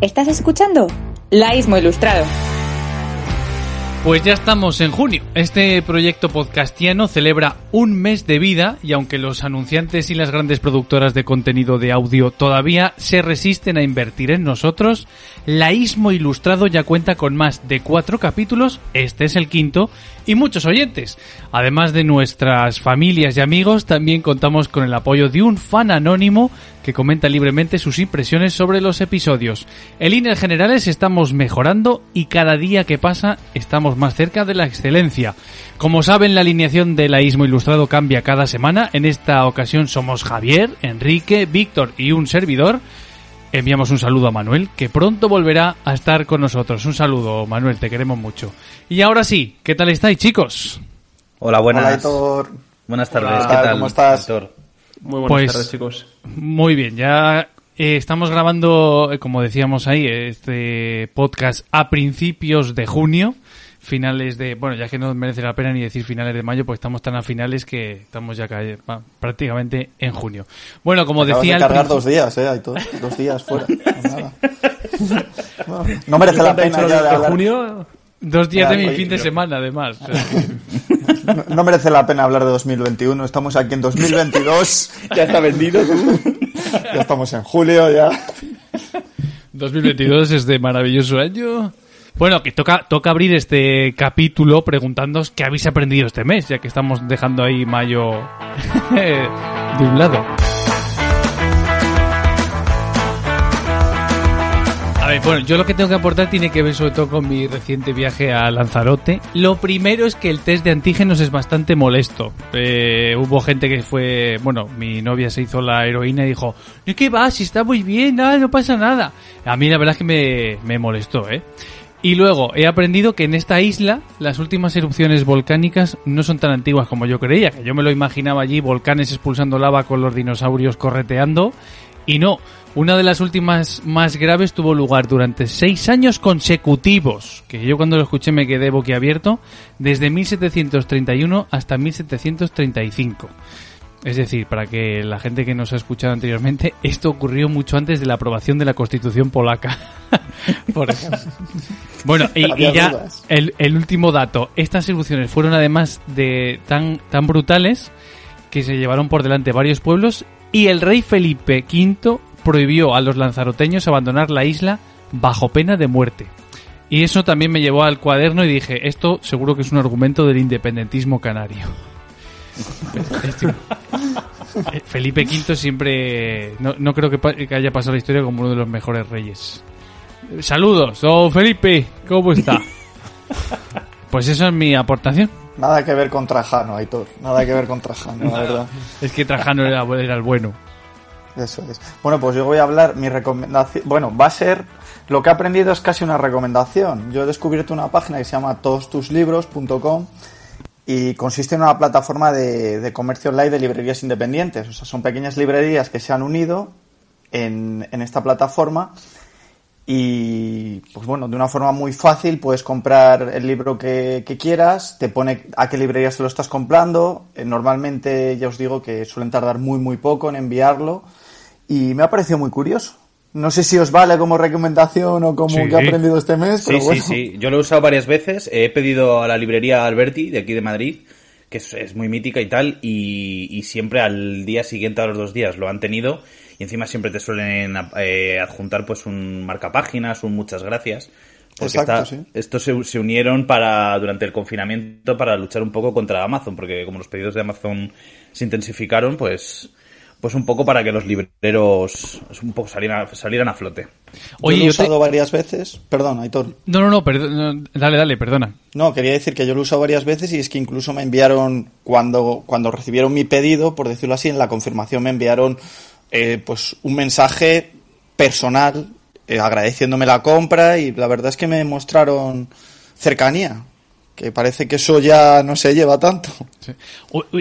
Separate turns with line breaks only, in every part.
¿Estás escuchando? Laísmo Ilustrado.
Pues ya estamos en junio. Este proyecto podcastiano celebra un mes de vida y aunque los anunciantes y las grandes productoras de contenido de audio todavía se resisten a invertir en nosotros, Laísmo Ilustrado ya cuenta con más de cuatro capítulos, este es el quinto, y muchos oyentes. Además de nuestras familias y amigos, también contamos con el apoyo de un fan anónimo que comenta libremente sus impresiones sobre los episodios. En líneas generales estamos mejorando y cada día que pasa estamos más cerca de la excelencia. Como saben, la alineación de Laísmo Ilustrado cambia cada semana. En esta ocasión somos Javier, Enrique, Víctor y un servidor. Enviamos un saludo a Manuel, que pronto volverá a estar con nosotros. Un saludo, Manuel, te queremos mucho. Y ahora sí, ¿qué tal estáis, chicos?
Hola, buenas.
Hola, Héctor.
Buenas tardes,
Hola,
¿qué tal?
¿cómo estás?
Héctor?
Muy buenas
Pues-
tardes, chicos.
Muy bien, ya eh, estamos grabando, eh, como decíamos ahí, este podcast a principios de junio, finales de, bueno, ya que no merece la pena ni decir finales de mayo, pues estamos tan a finales que estamos ya va, prácticamente en junio. Bueno, como
Acabas
decía
de cargar dos días, ¿eh? Aitor? Dos días fuera. No, nada. No, no merece la
¿Cuánto ha dicho
pena ya
de
hablar.
junio?
dos días de mi
oye,
fin de semana, además. O sea,
No, no merece la pena hablar de 2021. Estamos aquí en 2022.
Ya está vendido.
Ya estamos en julio, ya.
2022 es de maravilloso año. Bueno, que toca, toca abrir este capítulo preguntándoos qué habéis aprendido este mes, ya que estamos dejando ahí mayo de un lado. A ver, bueno, yo lo que tengo que aportar tiene que ver sobre todo con mi reciente viaje a Lanzarote. Lo primero es que el test de antígenos es bastante molesto. Eh, hubo gente que fue, bueno, mi novia se hizo la heroína y dijo, ¿y qué va? Si está muy bien, nada, no pasa nada. A mí la verdad es que me, me molestó, ¿eh? Y luego he aprendido que en esta isla las últimas erupciones volcánicas no son tan antiguas como yo creía, que yo me lo imaginaba allí volcanes expulsando lava con los dinosaurios correteando y no, una de las últimas más graves tuvo lugar durante seis años consecutivos, que yo cuando lo escuché me quedé boquiabierto, desde 1731 hasta 1735. Es decir, para que la gente que nos ha escuchado anteriormente, esto ocurrió mucho antes de la aprobación de la Constitución polaca. Por ejemplo. Bueno, y, ya el, el último dato. Estas erupciones fueron además de tan, tan brutales que se llevaron por delante varios pueblos y el rey Felipe V prohibió a los lanzaroteños abandonar la isla bajo pena de muerte. Y eso también me llevó al cuaderno y dije, esto seguro que es un argumento del independentismo canario. Felipe V siempre... No, no creo que, pa- que haya pasado la historia como uno de los mejores reyes. Saludos, don Felipe, ¿cómo está? Pues eso es mi aportación.
Nada que ver con Trajano, Aitor. Nada que ver con Trajano, la verdad.
Es que Trajano era, era el bueno.
Eso es. Bueno, pues yo voy a hablar, mi recomendación, bueno, va a ser, lo que he aprendido es casi una recomendación. Yo he descubierto una página que se llama todostuslibros.com y consiste en una plataforma de, de comercio online de librerías independientes. O sea, son pequeñas librerías que se han unido en, en esta plataforma y, pues bueno, de una forma muy fácil puedes comprar el libro que, que quieras, te pone a qué librería se lo estás comprando. Eh, normalmente ya os digo que suelen tardar muy, muy poco en enviarlo y me ha parecido muy curioso. No sé si os vale como recomendación o como
Sí.
que he aprendido este mes,
Sí,
pero bueno.
sí, sí. Yo lo he usado varias veces. He pedido a la librería Alberti, de aquí de Madrid, que es, es muy mítica y tal, y, y siempre al día siguiente, a los dos días, lo han tenido. Y encima siempre te suelen eh, adjuntar pues un marcapáginas, un muchas gracias. Porque
Exacto,
está-
sí.
estos se, se unieron para durante el confinamiento para luchar un poco contra Amazon, porque como los pedidos de Amazon se intensificaron, pues pues un poco para que los libreros un poco salieran, salieran a flote.
Oye,
yo lo he
te-
usado varias veces. Perdón, Aitor.
No, no, no, dale, dale, perdona.
No, quería decir que yo lo he usado varias veces y es que incluso me enviaron, cuando, cuando recibieron mi pedido, por decirlo así, en la confirmación me enviaron eh, pues un mensaje personal eh, agradeciéndome la compra y la verdad es que me mostraron cercanía, que parece que eso ya no se lleva tanto.
Sí.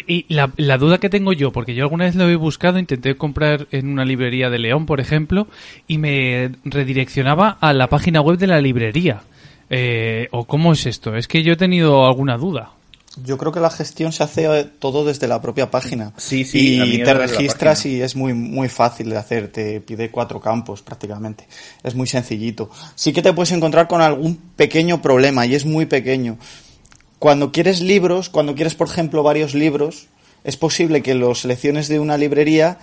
Y la, la duda que tengo yo, porque yo alguna vez lo he buscado, intenté comprar en una librería de León, por ejemplo, y me redireccionaba a la página web de la librería. Eh, ¿O cómo es esto? Es que yo he tenido alguna duda.
Yo creo que la gestión se hace eh, todo desde la propia página.
Sí, sí, a mí
Y te registras y es muy, muy fácil de hacer. Te pide cuatro campos prácticamente. Es muy sencillito. Sí que te puedes encontrar con algún pequeño problema y es muy pequeño. Cuando quieres libros, cuando quieres, por ejemplo, varios libros, es posible que los selecciones de una librería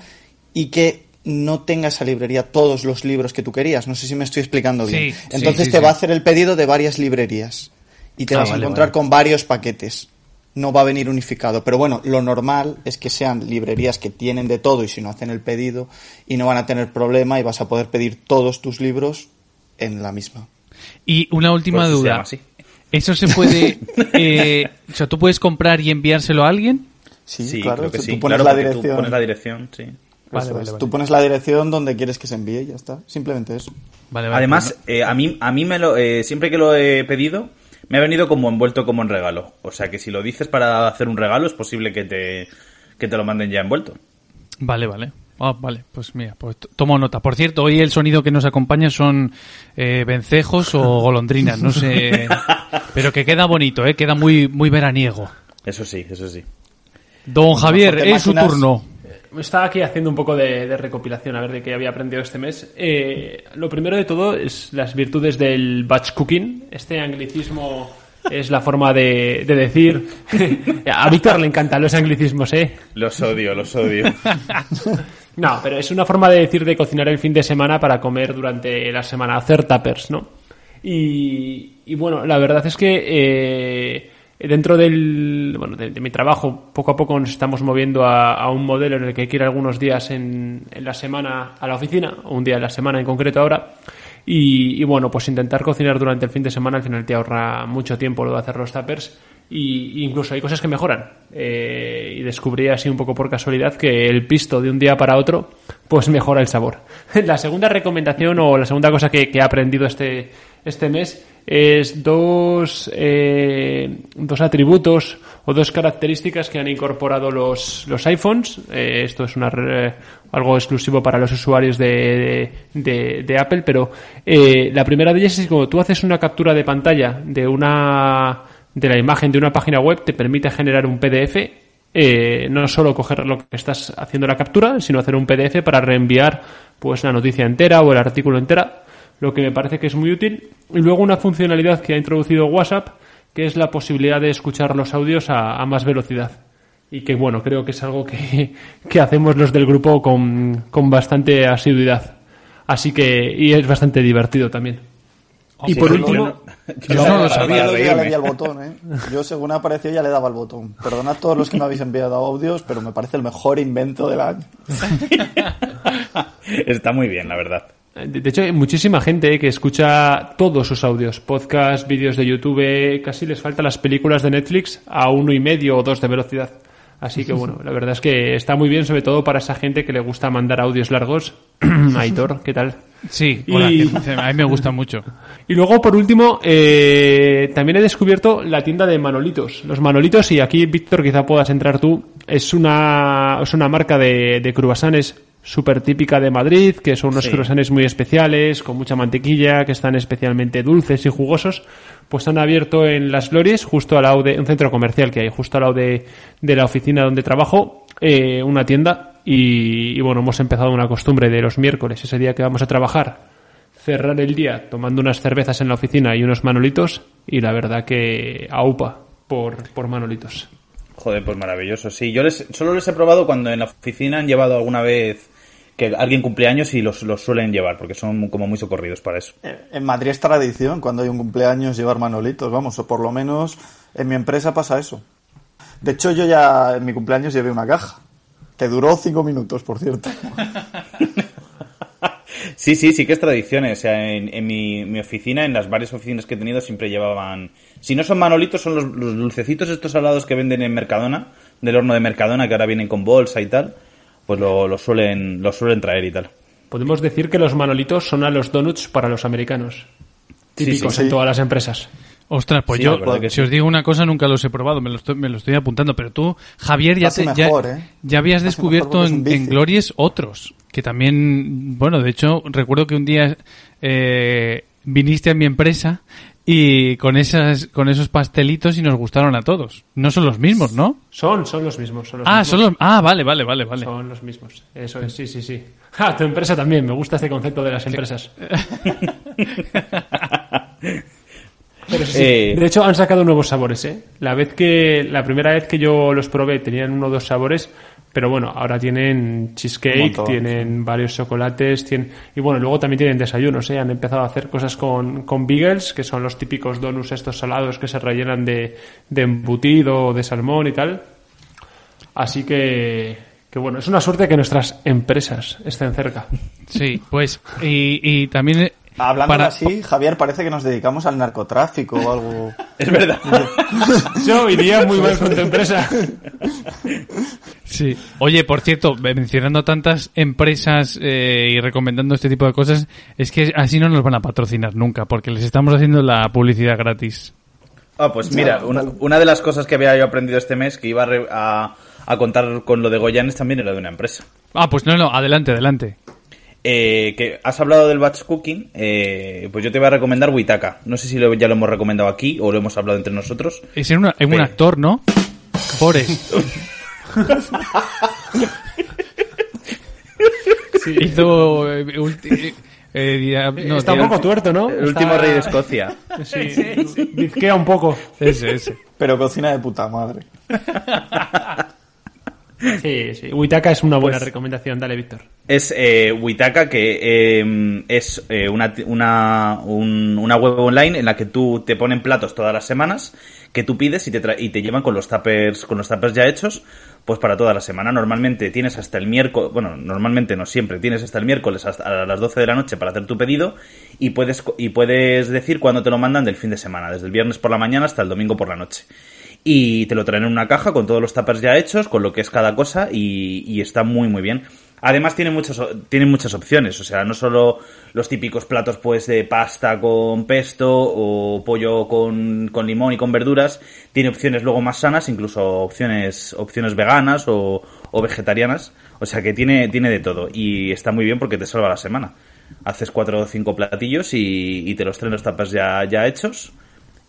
y que no tenga esa librería todos los libros que tú querías. No sé si me estoy explicando bien.
Sí,
Entonces
sí,
te
sí.
va a hacer el pedido de varias librerías y te
Ah,
vas a encontrar
vale.
con varios paquetes. No va a venir unificado. Pero bueno, lo normal es que sean librerías que tienen de todo y si no hacen el pedido y no van a tener problema y vas a poder pedir todos tus libros en la misma.
Y una última
se
duda. ¿Eso se puede... eh, o sea, ¿tú puedes comprar y enviárselo a alguien?
Sí,
Sí,
claro.
creo que
tú
sí.
pones
Claro,
la
tú
dirección.
pones la dirección, sí.
Vale, vale, vale.
Tú pones la dirección donde quieres que se envíe y ya está. Simplemente eso.
Vale, vale,
Además,
pues
eh, a mí, a mí me lo, eh, siempre que lo he pedido, me ha venido como envuelto como en regalo. O sea que si lo dices para hacer un regalo, es posible que te, que te lo manden ya envuelto.
no. Vale, vale. Ah, vale, pues mira, pues tomo nota. Por cierto, hoy el sonido que nos acompaña son eh, vencejos o golondrinas, no sé. Pero que queda bonito, ¿eh? Queda muy, muy veraniego.
Eso sí, eso sí.
Don Javier, es su turno.
Estaba aquí haciendo un poco de, de recopilación a ver de qué había aprendido este mes. Eh, lo primero de todo es las virtudes del batch cooking. Este anglicismo es la forma de, de decir. a Víctor le encantan los anglicismos, ¿eh?
Los odio, los odio.
No, pero es una forma de decir de cocinar el fin de semana para comer durante la semana, hacer tuppers, ¿no? Y, y bueno, la verdad es que eh, dentro del, bueno, de, de mi trabajo, poco a poco nos estamos moviendo a, un modelo en el que hay ir algunos días en, en la semana a la oficina, o un día en la semana en concreto ahora. Y, bueno, pues intentar cocinar durante el fin de semana al final te ahorra mucho tiempo lo de hacer los tuppers. Y y incluso hay cosas que mejoran. Eh, y descubrí así un poco por casualidad que el pisto de un día para otro, pues mejora el sabor. La segunda recomendación o la segunda cosa que, que he aprendido este, este mes es dos, eh, dos atributos o dos características que han incorporado los, los iPhones. Eh, esto es una, re- algo exclusivo para los usuarios de, de, de Apple, pero eh, la primera de ellas es que cuando tú haces una captura de pantalla de una de la imagen de una página web, te permite generar un PDF eh, no solo coger lo que estás haciendo la captura, sino hacer un PDF para reenviar pues la noticia entera o el artículo entera, lo que me parece que es muy útil. Y luego una funcionalidad que ha introducido WhatsApp, que es la posibilidad de escuchar los audios a, a más velocidad. Y que bueno, creo que es algo que, que hacemos los del grupo con, con bastante asiduidad. Así que, y es bastante divertido también. y
Sí,
por
yo
último,
no-
Yo no lo sabía,
Yo ya le di al botón, ¿eh? Yo según apareció ya le daba al botón. Perdonad a todos los que me habéis enviado audios, pero me parece el mejor invento del año.
Está muy bien, la verdad.
De hecho, hay muchísima gente que escucha todos sus audios, podcast, vídeos de YouTube, casi les faltan las películas de Netflix a uno y medio o dos de velocidad. Así que bueno, la verdad es que está muy bien, sobre todo para esa gente que le gusta mandar audios largos. Aitor, ¿qué tal?
Sí, hola, a mí me gusta mucho.
Y luego, por último, eh, también he descubierto la tienda de Manolitos. Los Manolitos, y aquí, Víctor, quizá puedas entrar tú, es una, es una marca de, de cruasanes súper típica de Madrid, que son unos
Sí.
muy especiales, con mucha mantequilla, que están especialmente dulces y jugosos. Pues han abierto en Las Glorias, justo al lado de un centro comercial que hay, justo al lado de, de la oficina donde trabajo, eh, una tienda. Y, y bueno, hemos empezado una costumbre de los miércoles, ese día que vamos a trabajar, cerrar el día tomando unas cervezas en la oficina y unos manolitos y la verdad que aupa por, por manolitos.
Joder, pues maravilloso. Sí, yo les, solo les he probado cuando en la oficina han llevado alguna vez que alguien cumpleaños y los, los suelen llevar, porque son como muy socorridos para eso.
En Madrid es tradición cuando hay un cumpleaños llevar manolitos, vamos, o por lo menos en mi empresa pasa eso. De hecho, yo ya en mi cumpleaños llevé una caja, que duró cinco minutos, por cierto.
Sí, sí, sí que es tradición. O sea, en, en mi, mi oficina, en las varias oficinas que he tenido, siempre llevaban. Si no son manolitos, son los, los dulcecitos estos salados que venden en Mercadona, del horno de Mercadona, que ahora vienen con bolsa y tal. Pues lo, lo suelen, lo suelen traer y tal.
Podemos decir que los manolitos son a los donuts para los americanos.
Sí,
Típicos
sí,
en todas las empresas.
Ostras, pues
Sí,
yo, si
sí.
os digo una cosa, nunca los he probado, me lo estoy, me lo estoy apuntando, pero tú, Javier, ya, te, ya,
¿eh?
ya habías descubierto en, en Glories otros, que también, bueno, de hecho, recuerdo que un día eh, viniste a mi empresa y con esas con esos pastelitos y nos gustaron a todos. No son los mismos, ¿no?
Son, son los mismos. Son los
Ah,
mismos.
son los Ah, vale, vale, vale, vale.
Son los mismos. Eso es, sí, sí, sí. Ah, tu empresa también. Me gusta este concepto de las empresas. Pero sí, sí.
Eh.
De hecho, han sacado nuevos sabores, ¿eh? La vez que, la primera vez que yo los probé tenían uno o dos sabores, pero bueno, ahora tienen cheesecake,
montón,
tienen varios chocolates, tienen, y bueno, luego también tienen desayunos, ¿eh? Han empezado a hacer cosas con, con bagels, que son los típicos donuts estos salados que se rellenan de, de embutido o de salmón y tal. Así que, que bueno, es una suerte que nuestras empresas estén cerca.
Sí, pues y, y también
Hablando
para
así, Javier, parece que nos dedicamos al narcotráfico o algo.
Es verdad.
Yo iría muy mal con tu empresa.
Sí. Oye, por cierto, mencionando tantas empresas eh, y recomendando este tipo de cosas, es que así no nos van a patrocinar nunca, porque les estamos haciendo la publicidad gratis.
Ah, pues mira, una, una de las cosas que había yo aprendido este mes que iba a, re- a- a contar con lo de Goyanes también era de una empresa.
Ah, pues no, no, adelante, adelante.
Eh, que has hablado del batch cooking, eh, pues yo te voy a recomendar Witaka. No sé si lo- ya lo hemos recomendado aquí o lo hemos hablado entre nosotros.
Es en, una- en un
Sí.
actor, ¿no? Forrest. Hizo... eh, ulti- eh, no,
Está un poco tuerto, ¿no?
El
Está-
último rey de Escocia.
Sí, bizquea un poco.
Ese, ese.
Pero cocina de puta madre.
Sí, sí. Witaka es una buena
Pues-
recomendación. Dale, Víctor.
Es eh, que eh, es eh, una, una, un- una web online en la que tú te ponen platos todas las semanas que tú pides y te, tra- y te llevan con los tuppers, con los tuppers ya hechos, pues para toda la semana. Normalmente tienes hasta el miércoles, bueno, normalmente no siempre, tienes hasta el miércoles hasta a las 12 de la noche para hacer tu pedido y puedes, y puedes decir cuándo te lo mandan del fin de semana, desde el viernes por la mañana hasta el domingo por la noche. Y te lo traen en una caja con todos los tuppers ya hechos, con lo que es cada cosa y, y está muy muy bien. Además tiene muchas, tiene muchas opciones, o sea, no solo los típicos platos pues de pasta con pesto o pollo con, con limón y con verduras, tiene opciones luego más sanas, incluso opciones, opciones veganas o, o vegetarianas, o sea que tiene, tiene de todo y está muy bien porque te salva la semana. Haces cuatro o cinco platillos y, y te los traen los tapas ya, ya hechos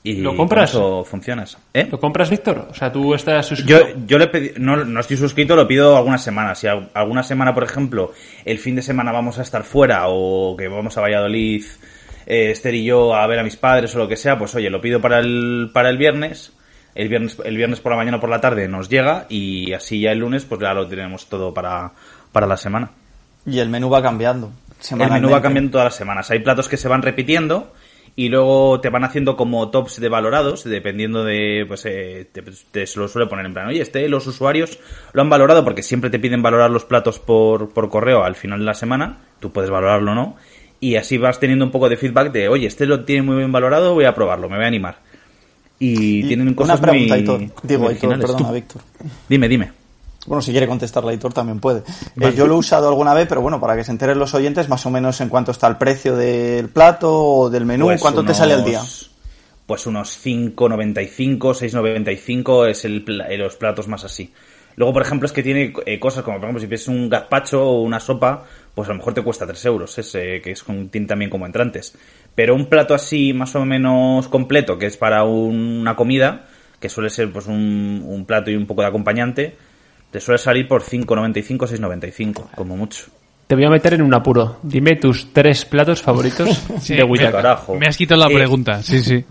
y
¿Lo compras?
eso funcionas. ¿Eh?
¿Lo compras, Víctor? O sea, tú estás suscrito.
Yo, yo le pedí, no, no estoy suscrito, lo pido algunas semanas. Si al- alguna semana, por ejemplo, el fin de semana vamos a estar fuera o que vamos a Valladolid, eh, Esther y yo a ver a mis padres o lo que sea, pues oye, lo pido para el, para el viernes. El viernes, el viernes por la mañana o por la tarde nos llega y así ya el lunes pues ya lo tenemos todo para, para la semana.
Y el menú va cambiando.
El menú va cambiando todas las semanas. Hay platos que se van repitiendo y luego te van haciendo como tops de valorados, dependiendo de, pues, eh, te, te se lo suele poner en plan, oye, este los usuarios lo han valorado porque siempre te piden valorar los platos por, por correo al final de la semana, tú puedes valorarlo o no, y así vas teniendo un poco de feedback de, oye, este lo tiene muy bien valorado, voy a probarlo, me voy a animar. Y, tienen cosas
Una pregunta,
muy,
Aitor. Digo,
muy
Aitor,
originales.
perdona, Víctor.
Dime, dime.
Bueno, si quiere contestarla Aitor también puede. Eh, yo lo he usado alguna vez, pero bueno, para que se enteren los oyentes, más o menos en cuánto está el precio del plato o del menú,
Pues
cuánto te sale al día.
unos- Pues unos 5,95, 6,95 es el, eh, los platos más así. Luego, por ejemplo, es que tiene eh, cosas como, por ejemplo, si pides un gazpacho o una sopa, pues a lo mejor te cuesta 3 euros, ese, que es con, tiene también como entrantes. Pero un plato así más o menos completo, que es para un- una comida, que suele ser pues un, un plato y un poco de acompañante, te suele salir por 5,95, 6,95, como mucho.
Te voy a meter en un apuro. Dime tus tres platos favoritos
Sí,
de
carajo.
Me has quitado la
Eh,
pregunta, sí, sí.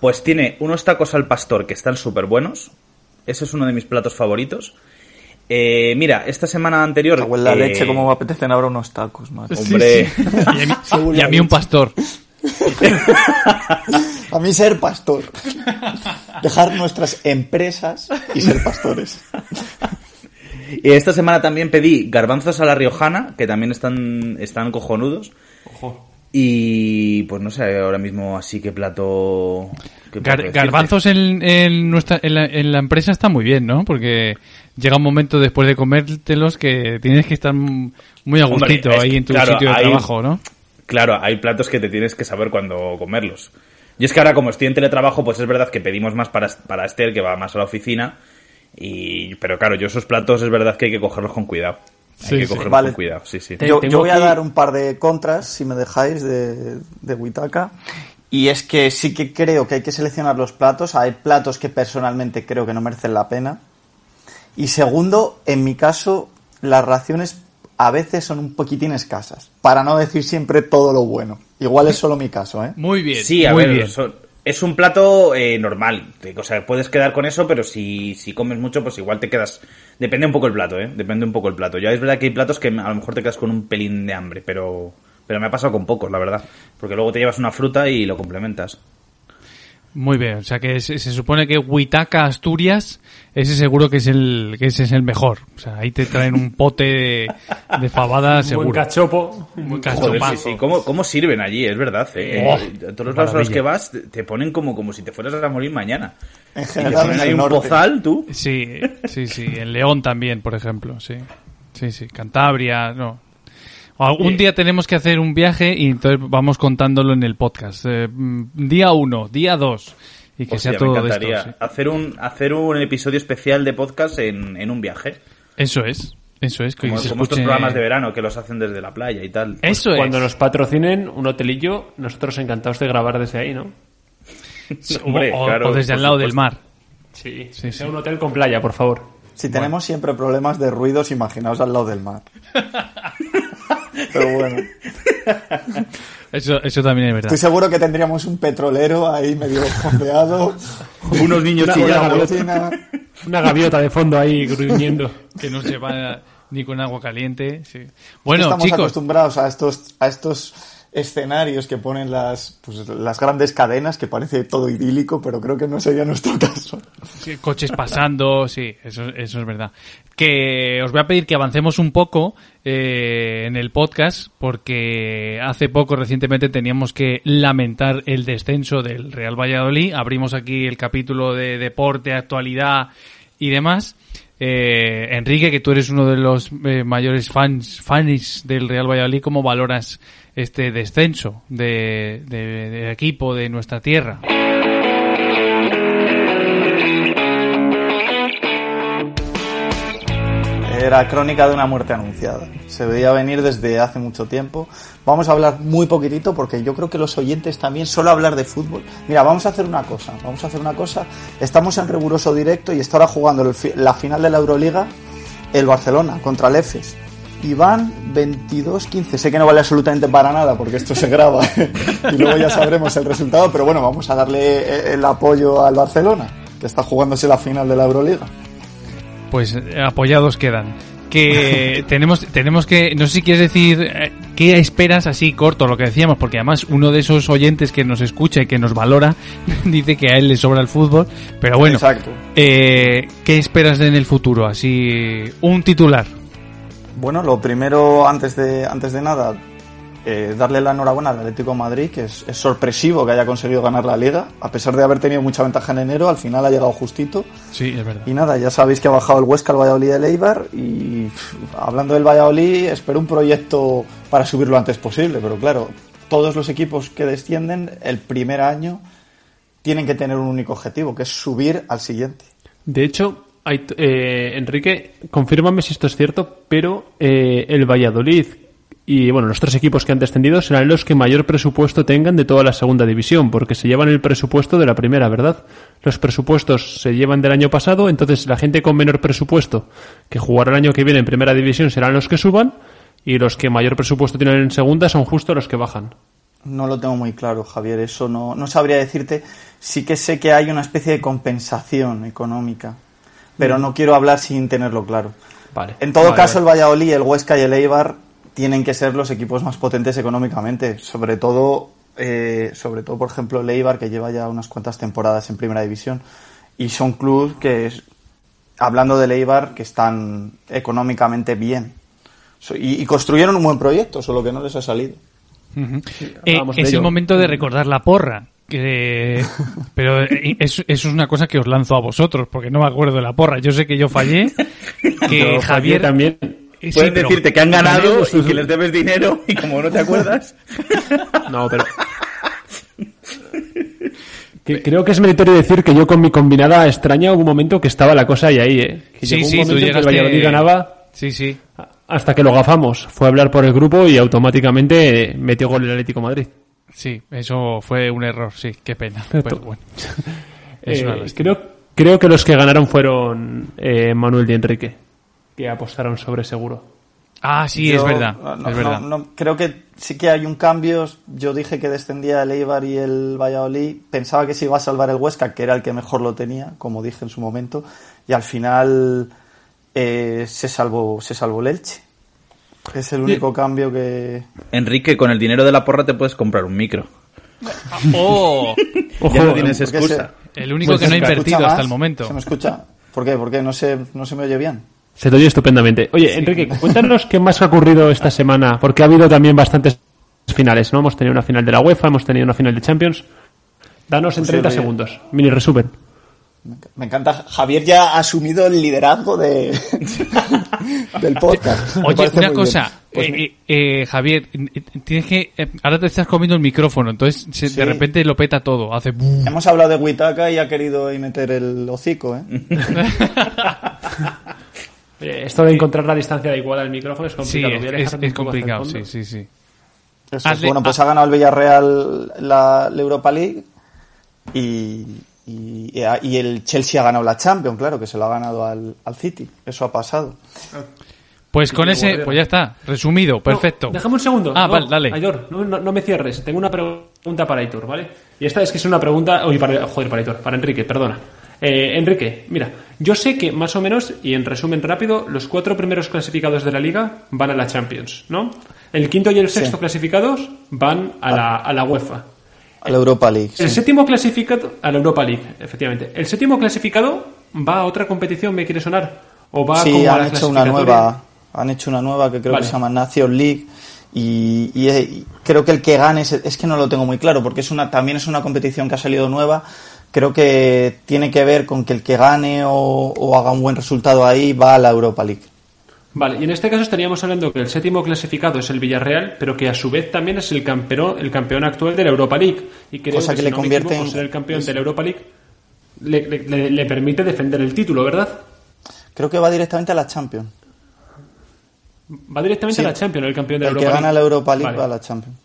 Pues tiene unos tacos al pastor que están súper buenos. Ese es uno de mis platos favoritos. Eh, mira, esta semana anterior.
Cago en la
eh,
leche, cómo me apetecen ahora unos tacos, macho.
Hombre,
Y a mí, y a mí un pastor.
A mí ser pastor. Dejar nuestras empresas y ser pastores.
Y esta semana también pedí garbanzos a la riojana, que también están, están cojonudos.
Ojo.
Y pues no sé ahora mismo así qué plato. qué plato
Gar-
decirte.
garbanzos en, en nuestra, en, la, en la empresa está muy bien, ¿no? Porque llega un momento después de comértelos que tienes que estar muy a gustito ahí en tu
claro,
sitio de
hay-
trabajo, ¿no?
Claro, hay platos que te tienes que saber cuándo comerlos. Y es que ahora, como estoy en teletrabajo, pues es verdad que pedimos más para, para Esther, que va más a la oficina. Y, pero claro, yo esos platos es verdad que hay que cogerlos con cuidado.
Sí,
hay que
sí.
cogerlos
Vale.
con cuidado, sí, sí.
Yo, voy a dar un par de contras, si me dejáis, de, de Witaka. Y es que sí que creo que hay que seleccionar los platos. Hay platos que personalmente creo que no merecen la pena. Y segundo, en mi caso, las raciones a veces son un poquitín escasas. Para no decir siempre todo lo bueno. Igual es solo mi caso, ¿eh?
Muy bien.
Sí, a
muy
ver,
bien.
son- es un plato eh, normal. O sea, puedes quedar con eso, pero si, si comes mucho, pues igual te quedas. Depende un poco el plato, ¿eh? Depende un poco el plato. Ya es verdad que hay platos que a lo mejor te quedas con un pelín de hambre, pero. Pero me ha pasado con pocos, la verdad. Porque luego te llevas una fruta y lo complementas.
Muy bien, o sea que se, se supone que Huitaca, Asturias, ese seguro que es el que ese es el mejor. O sea, ahí te traen un pote de, de fabada
Un buen
seguro.
cachopo.
Un cachopazo.
sí, sí. ¿Cómo, cómo sirven allí? Es verdad, ¿eh?
Oh,
En todos los lados a los que vas te- ponen como, como si te fueras a morir mañana.
En
Y te
general,
ponen
en
ahí
el
un
norte.
pozal, tú.
Sí, sí, sí. En León también, por ejemplo, sí. Sí, sí. Cantabria, no. Algún día tenemos que hacer un viaje y entonces vamos contándolo en el podcast. Eh, mm, día uno, día dos. Y que
Hostia,
sea todo
me
de esto. sí.
hacer, un, hacer un episodio especial de podcast en, en un viaje.
Eso es, eso es. Que
Como,
se
como estos programas de verano que los hacen desde la playa y tal.
Eso es.
Cuando nos patrocinen un hotelillo, nosotros encantados de grabar desde ahí, ¿no?
O-
Hombre,
o,
claro,
o desde al lado del mar.
Sí,
Sí,
sea
sí.
un hotel con playa, por favor.
Si tenemos siempre problemas de ruidos, imaginaos al lado del mar. Pero bueno,
Eso, eso también es verdad.
estoy seguro que tendríamos un petrolero ahí medio fondeado,
Unos niños
Una-
una
gaviota de fondo ahí gruñendo.
que no se va ni con agua caliente. Sí. Bueno,
Estamos
chicos,
acostumbrados a estos, a estos escenarios que ponen las, pues, las grandes cadenas, que parece todo idílico, pero creo que no sería nuestro caso.
coches pasando, sí, eso, eso es verdad. Que os voy a pedir que avancemos un poco eh, en el podcast, porque hace poco, recientemente, teníamos que lamentar el descenso del Real Valladolid. Abrimos aquí el capítulo de deporte, actualidad y demás. Eh, Enrique, que tú eres uno de los eh, mayores fans, fans del Real Valladolid, ¿cómo valoras este descenso de, equipo de nuestra tierra?
Era crónica de una muerte anunciada. Se veía venir desde hace mucho tiempo. Vamos a hablar muy poquitito porque yo creo que los oyentes también solo hablar de fútbol. Mira, vamos a hacer una cosa. Vamos a hacer una cosa. Estamos en riguroso directo y está ahora jugando la final de la Euroliga el Barcelona contra el EFES. Y van 22-15. Sé que no vale absolutamente para nada porque esto se graba y luego ya sabremos el resultado, pero bueno, vamos a darle eh, el apoyo al Barcelona, que está jugándose la final de la Euroliga.
Pues eh, apoyados quedan. Que tenemos, tenemos que, no sé si quieres decir eh, qué esperas así corto, lo que decíamos, porque además uno de esos oyentes que nos escucha y que nos valora dice que a él le sobra el fútbol, pero bueno,
Exacto.
eh, ¿qué esperas en el futuro? Así, un titular.
Bueno, lo primero, antes de, antes de nada, eh, darle la enhorabuena al Atlético de Madrid, que es, es sorpresivo que haya conseguido ganar la liga, a pesar de haber tenido mucha ventaja en enero, al final ha llegado justito.
Sí, es verdad.
Y nada, ya sabéis que ha bajado el Huesca al Valladolid de Eibar y pff, hablando del Valladolid, espero un proyecto para subir lo antes posible, pero claro, todos los equipos que descienden el primer año tienen que tener un único objetivo, que es subir al siguiente.
De hecho, eh, Enrique, confírmame si esto es cierto, pero eh, el Valladolid y bueno, los tres equipos que han descendido serán los que mayor presupuesto tengan de toda la segunda división, porque se llevan el presupuesto de la primera, ¿verdad? Los presupuestos se llevan del año pasado, entonces la gente con menor presupuesto que jugará el año que viene en primera división serán los que suban y los que mayor presupuesto tienen en segunda son justo los que bajan.
No lo tengo muy claro, Javier. Eso no, no sabría decirte. Sí que sé que hay una especie de compensación económica, pero no quiero hablar sin tenerlo claro.
Vale.
En todo
Vale,
caso,
vale.
el Valladolid, el Huesca y el Eibar tienen que ser los equipos más potentes económicamente. Sobre todo, eh, sobre todo, por ejemplo, el Eibar, que lleva ya unas cuantas temporadas en Primera División. Y son clubes que, hablando del Eibar, que están económicamente bien. So- Y, y construyeron un buen proyecto, solo que no les ha salido.
Eh, es el
ello.
momento de recordar la porra. Que, pero eh, eso, eso es una cosa que os lanzo a vosotros, porque no me acuerdo de la porra. Yo sé que yo fallé, que
Yo,
Javier
también.
Eh, sí,
Pueden decirte que han ganado y que les debes dinero y como no te acuerdas.
No, pero. Que- creo que es meritorio decir que yo con mi combinada extraña hubo un momento que estaba la cosa ahí, ahí, ¿eh? Que
Sí,
llegó un
sí, tú
momento en que el
llegaste...
Valladolid ganaba
Sí, sí.
hasta que lo gafamos. Fue a hablar por el grupo y automáticamente metió gol el Atlético de Madrid.
Sí, eso fue un error, sí, qué pena. Pero bueno. Es
Eh,
una
creo, creo que los que ganaron fueron eh, Manuel y Enrique, que apostaron sobre seguro.
Ah, sí,
Yo,
es verdad.
no,
es
no,
verdad.
no, creo que sí que hay un cambio. Yo dije que descendía el Eibar y el Valladolid. Pensaba que se iba a salvar el Huesca, que era el que mejor lo tenía, como dije en su momento. Y al final eh, se salvó se salvó el Elche. Es el único cambio que...
Enrique, con el dinero de la porra te puedes comprar un micro.
¡Oh!
ya no tienes
porque
excusa.
El único
Pues
que no ha invertido hasta
más,
el momento.
¿Se me escucha? ¿Por qué? ¿Por qué? ¿No se, no se me oye bien?
Se te oye estupendamente. Oye, Enrique, cuéntanos qué más ha ocurrido esta semana, porque ha habido también bastantes finales, ¿no? Hemos tenido una final de la UEFA, hemos tenido una final de Champions. Danos en
Pues
30
sí,
segundos. Mini resumen.
Me encanta. Javier ya ha asumido el liderazgo de, del podcast.
Oye, una cosa.
Pues
eh, eh, eh, Javier, tienes que, eh, ahora te estás comiendo el micrófono, entonces se-
Sí.
de repente lo peta todo, hace.
Hemos hablado de Huitaca y ha querido ahí meter el hocico, ¿eh?
Esto de encontrar la distancia adecuada del micrófono es
Sí,
complicado.
es,
a
es- complicado, sí, sí, sí.
Eso es.
Hazle-
bueno, pues ha ganado el Villarreal la, la Europa League y, y, y el Chelsea ha ganado la Champions, claro, que se lo ha ganado al, al City. Eso ha pasado.
Pues con ese, pues ya está, resumido, perfecto.
No, déjame un segundo.
Ah,
No,
vale, dale.
Aitor, no, no- no me cierres. Tengo una pregunta para Aitor, ¿vale? Y esta es que es una pregunta. Uy, para, joder, para Aitor, para Enrique, perdona. Eh, Enrique, mira, yo sé que más o menos, y en resumen rápido, los cuatro primeros clasificados de la liga van a la Champions, ¿no? El quinto y el sexto
Sí.
clasificados van a la, a la UEFA.
A la Europa League.
El
sí.
séptimo clasificado a la Europa League, efectivamente. El séptimo clasificado va a otra competición, me quiere sonar, o va
Sí,
como a
han
la
hecho una nueva, han hecho una nueva que creo
Vale.
que se llama Nation League y, y, y creo que el que gane es, es que no lo tengo muy claro porque es una también es una competición que ha salido nueva. Creo que tiene que ver con que el que gane o, o haga un buen resultado ahí va a la Europa League.
Vale, y en este caso estaríamos hablando que el séptimo clasificado es el Villarreal, pero que a su vez también es el campeón, el campeón actual de la Europa League. Y creo
Cosa
que,
que
si
le
no me
convierte
equivoco,
en-
ser el campeón de la Europa League le, le- le- le permite defender el título, ¿verdad?
Creo que va directamente a la Champions.
Va directamente
Sí.
a la Champions, el campeón de la
El que
Europa
gana
League.
la Europa League
Vale.
va a la Champions.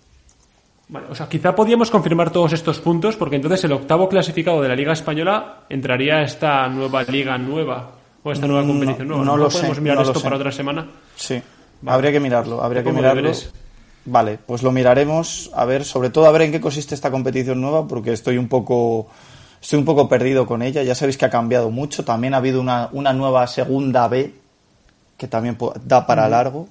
Vale, o sea, quizá podíamos confirmar todos estos puntos, porque entonces el octavo clasificado de la Liga Española entraría a esta nueva liga nueva, o esta nueva
Mm,
competición nueva.
no
¿No
lo
podemos
sé,
mirar
no lo
esto
sé.
para otra semana?
Sí, habría que mirarlo, habría que mirarlo.
deberes.
Vale, pues lo miraremos, a ver, sobre todo a ver en qué consiste esta competición nueva, porque estoy un poco, estoy un poco perdido con ella. Ya sabéis que ha cambiado mucho. También ha habido una, una nueva segunda B que también da para largo.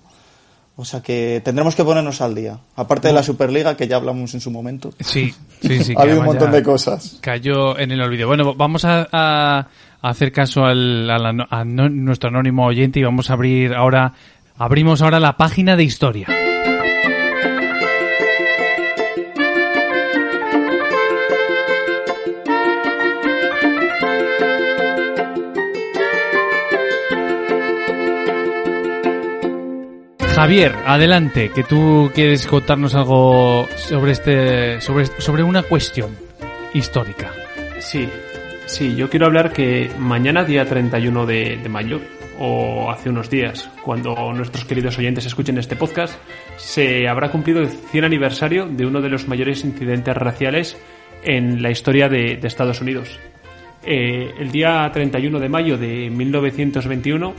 O sea que tendremos que ponernos al día. Aparte de la Superliga, que ya hablamos en su momento.
Sí, sí, sí.
ha habido un montón de cosas.
Cayó en el olvido. Bueno, vamos a hacer caso al, a no- nuestro anónimo oyente y vamos a abrir ahora, abrimos ahora la página de historia. Javier, adelante, que tú quieres contarnos algo sobre este, sobre, sobre una cuestión histórica.
Sí, sí, yo quiero hablar que mañana, día 31 de, de mayo, o hace unos días, cuando nuestros queridos oyentes escuchen este podcast, se habrá cumplido el 100 aniversario de uno de los mayores incidentes raciales en la historia de, Estados Unidos. Eh, el día 31 de mayo de 1921,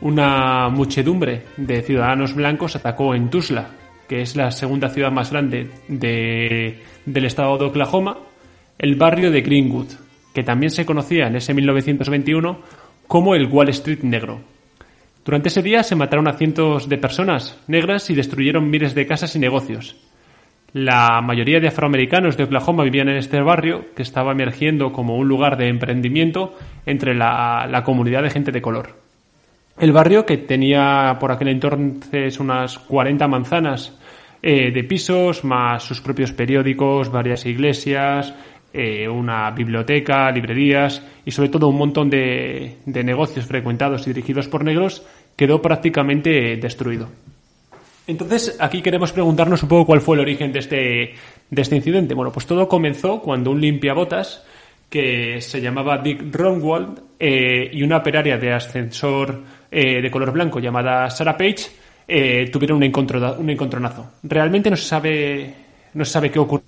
una muchedumbre de ciudadanos blancos atacó en Tulsa, que es la segunda ciudad más grande de- del estado de Oklahoma, el barrio de Greenwood, que también se conocía en ese 1921 como el Wall Street negro. Durante ese día se mataron a cientos de personas negras y destruyeron miles de casas y negocios. La mayoría de afroamericanos de Oklahoma vivían en este barrio, que estaba emergiendo como un lugar de emprendimiento entre la, comunidad de gente de color. El barrio, que tenía por aquel entonces unas 40 manzanas eh, de pisos, más sus propios periódicos, varias iglesias, eh, una biblioteca, librerías y sobre todo un montón de, de negocios frecuentados y dirigidos por negros, quedó prácticamente destruido. Entonces, aquí queremos preguntarnos un poco cuál fue el origen de este, este incidente. Bueno, pues todo comenzó cuando un limpiabotas que se llamaba Dick Ronwald eh, y una operaria de ascensor eh, de color blanco llamada Sarah Page eh, tuvieron un, un encontronazo. Realmente no se sabe no se sabe qué ocurrió,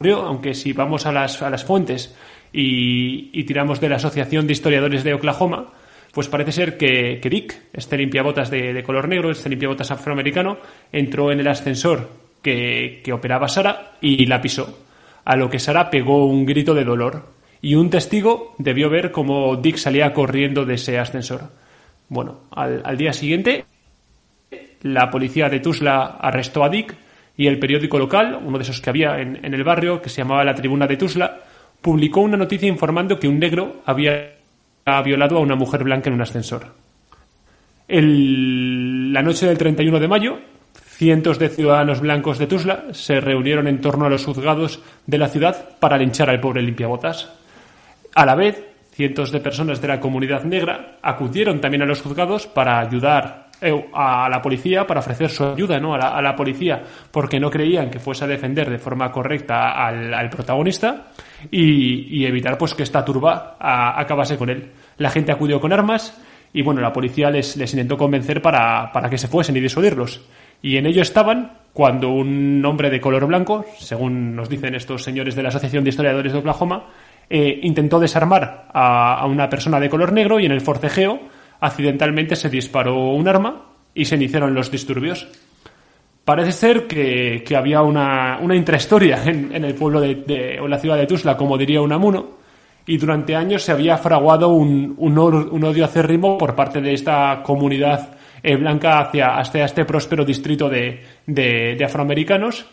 aunque si vamos a las, a las fuentes y, tiramos de la Asociación de Historiadores de Oklahoma, pues parece ser que, Dick, este limpiabotas de, de, color negro, este limpiabotas afroamericano, entró en el ascensor que, que operaba Sara y la pisó, a lo que Sara pegó un grito de dolor y un testigo debió ver cómo Dick salía corriendo de ese ascensor. Bueno, al, día siguiente, la policía de Tusla arrestó a Dick y el periódico local, uno de esos que había en, el barrio, que se llamaba La Tribuna de Tusla, publicó una noticia informando que un negro había violado a una mujer blanca en un ascensor. la noche del 31 de mayo, cientos de ciudadanos blancos de Tusla se reunieron en torno a los juzgados de la ciudad para linchar al pobre limpiabotas. A la vez, cientos de personas de la comunidad negra acudieron también a los juzgados para ayudar a la policía, para ofrecer su ayuda ¿no? a, la, policía, porque no creían que fuese a defender de forma correcta al, protagonista y, evitar pues que esta turba acabase con él. La gente acudió con armas y bueno, la policía les, intentó convencer para, para que se fuesen y disuadirlos. Y en ello estaban cuando un hombre de color blanco, según nos dicen estos señores de la Asociación de Historiadores de Oklahoma, eh, intentó desarmar a, una persona de color negro y en el forcejeo accidentalmente se disparó un arma y se iniciaron los disturbios. Parece ser que, había una, una intrahistoria en, el pueblo de, o en la ciudad de Tuzla, como diría Unamuno, y durante años se había fraguado un, un, odio acérrimo por parte de esta comunidad eh, blanca hacia, hacia, este próspero distrito de, de afroamericanos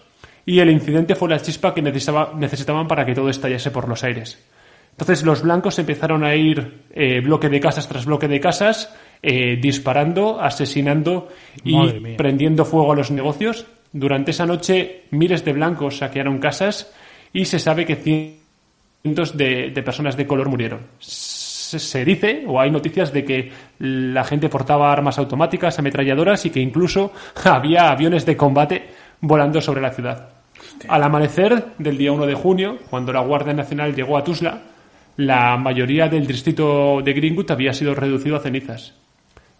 y el incidente fue la chispa que necesitaban para que todo estallase por los aires. Entonces los blancos empezaron a ir eh, bloque de casas tras bloque de casas, eh, disparando, asesinando y prendiendo fuego a los negocios. Durante esa noche miles de blancos saquearon casas y se sabe que cientos de, personas de color murieron. se, dice, o hay noticias de que la gente portaba armas automáticas, ametralladoras y que incluso había aviones de combate volando sobre la ciudad. Al amanecer del día 1 de junio, cuando la Guardia Nacional llegó a Tuzla, la mayoría del distrito de Greenwood había sido reducido a cenizas.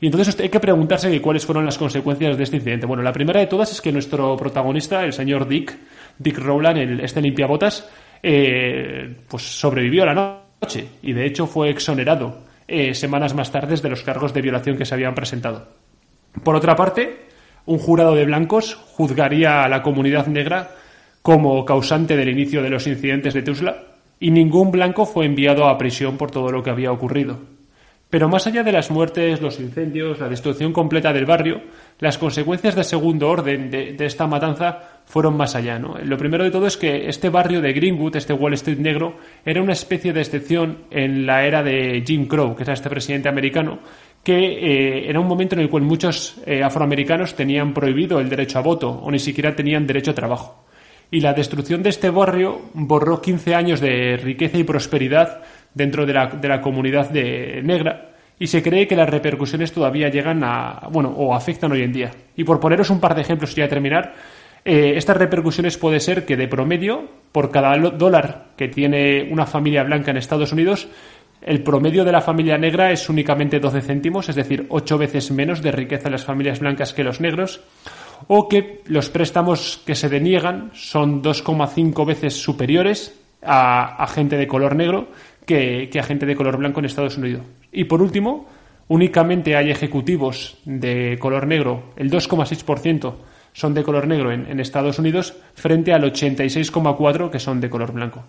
Y entonces hay que preguntarse cuáles fueron las consecuencias de este incidente. Bueno, la primera de todas es que nuestro protagonista, el señor Dick, Dick Rowland, el, este limpiabotas, eh, pues sobrevivió a la noche y de hecho fue exonerado eh, semanas más tarde de los cargos de violación que se habían presentado. Por otra parte, un jurado de blancos juzgaría a la comunidad negra como causante del inicio de los incidentes de Tuzla y ningún blanco fue enviado a prisión por todo lo que había ocurrido. Pero más allá de las muertes, los incendios, la destrucción completa del barrio, las consecuencias de segundo orden de, esta matanza fueron más allá. Lo primero de todo es que este barrio de Greenwood, este Wall Street negro, era una especie de excepción en la era de Jim Crow, que era este presidente americano, que eh, era un momento en el cual muchos eh, afroamericanos tenían prohibido el derecho a voto o ni siquiera tenían derecho a trabajo. Y la destrucción de este barrio borró 15 años de riqueza y prosperidad dentro de la, de la comunidad de negra y se cree que las repercusiones todavía llegan a, bueno, o afectan hoy en día. Y por poneros un par de ejemplos y a terminar, eh, estas repercusiones puede ser que de promedio, por cada dólar que tiene una familia blanca en Estados Unidos, el promedio de la familia negra es únicamente 12 céntimos, es decir, ocho veces menos de riqueza en las familias blancas que los negros, o que los préstamos que se deniegan son 2,5 veces superiores a, gente de color negro que, a gente de color blanco en Estados Unidos. Y por último, únicamente hay ejecutivos de color negro, el 2,6% son de color negro en, en Estados Unidos, frente al 86,4% que son de color blanco.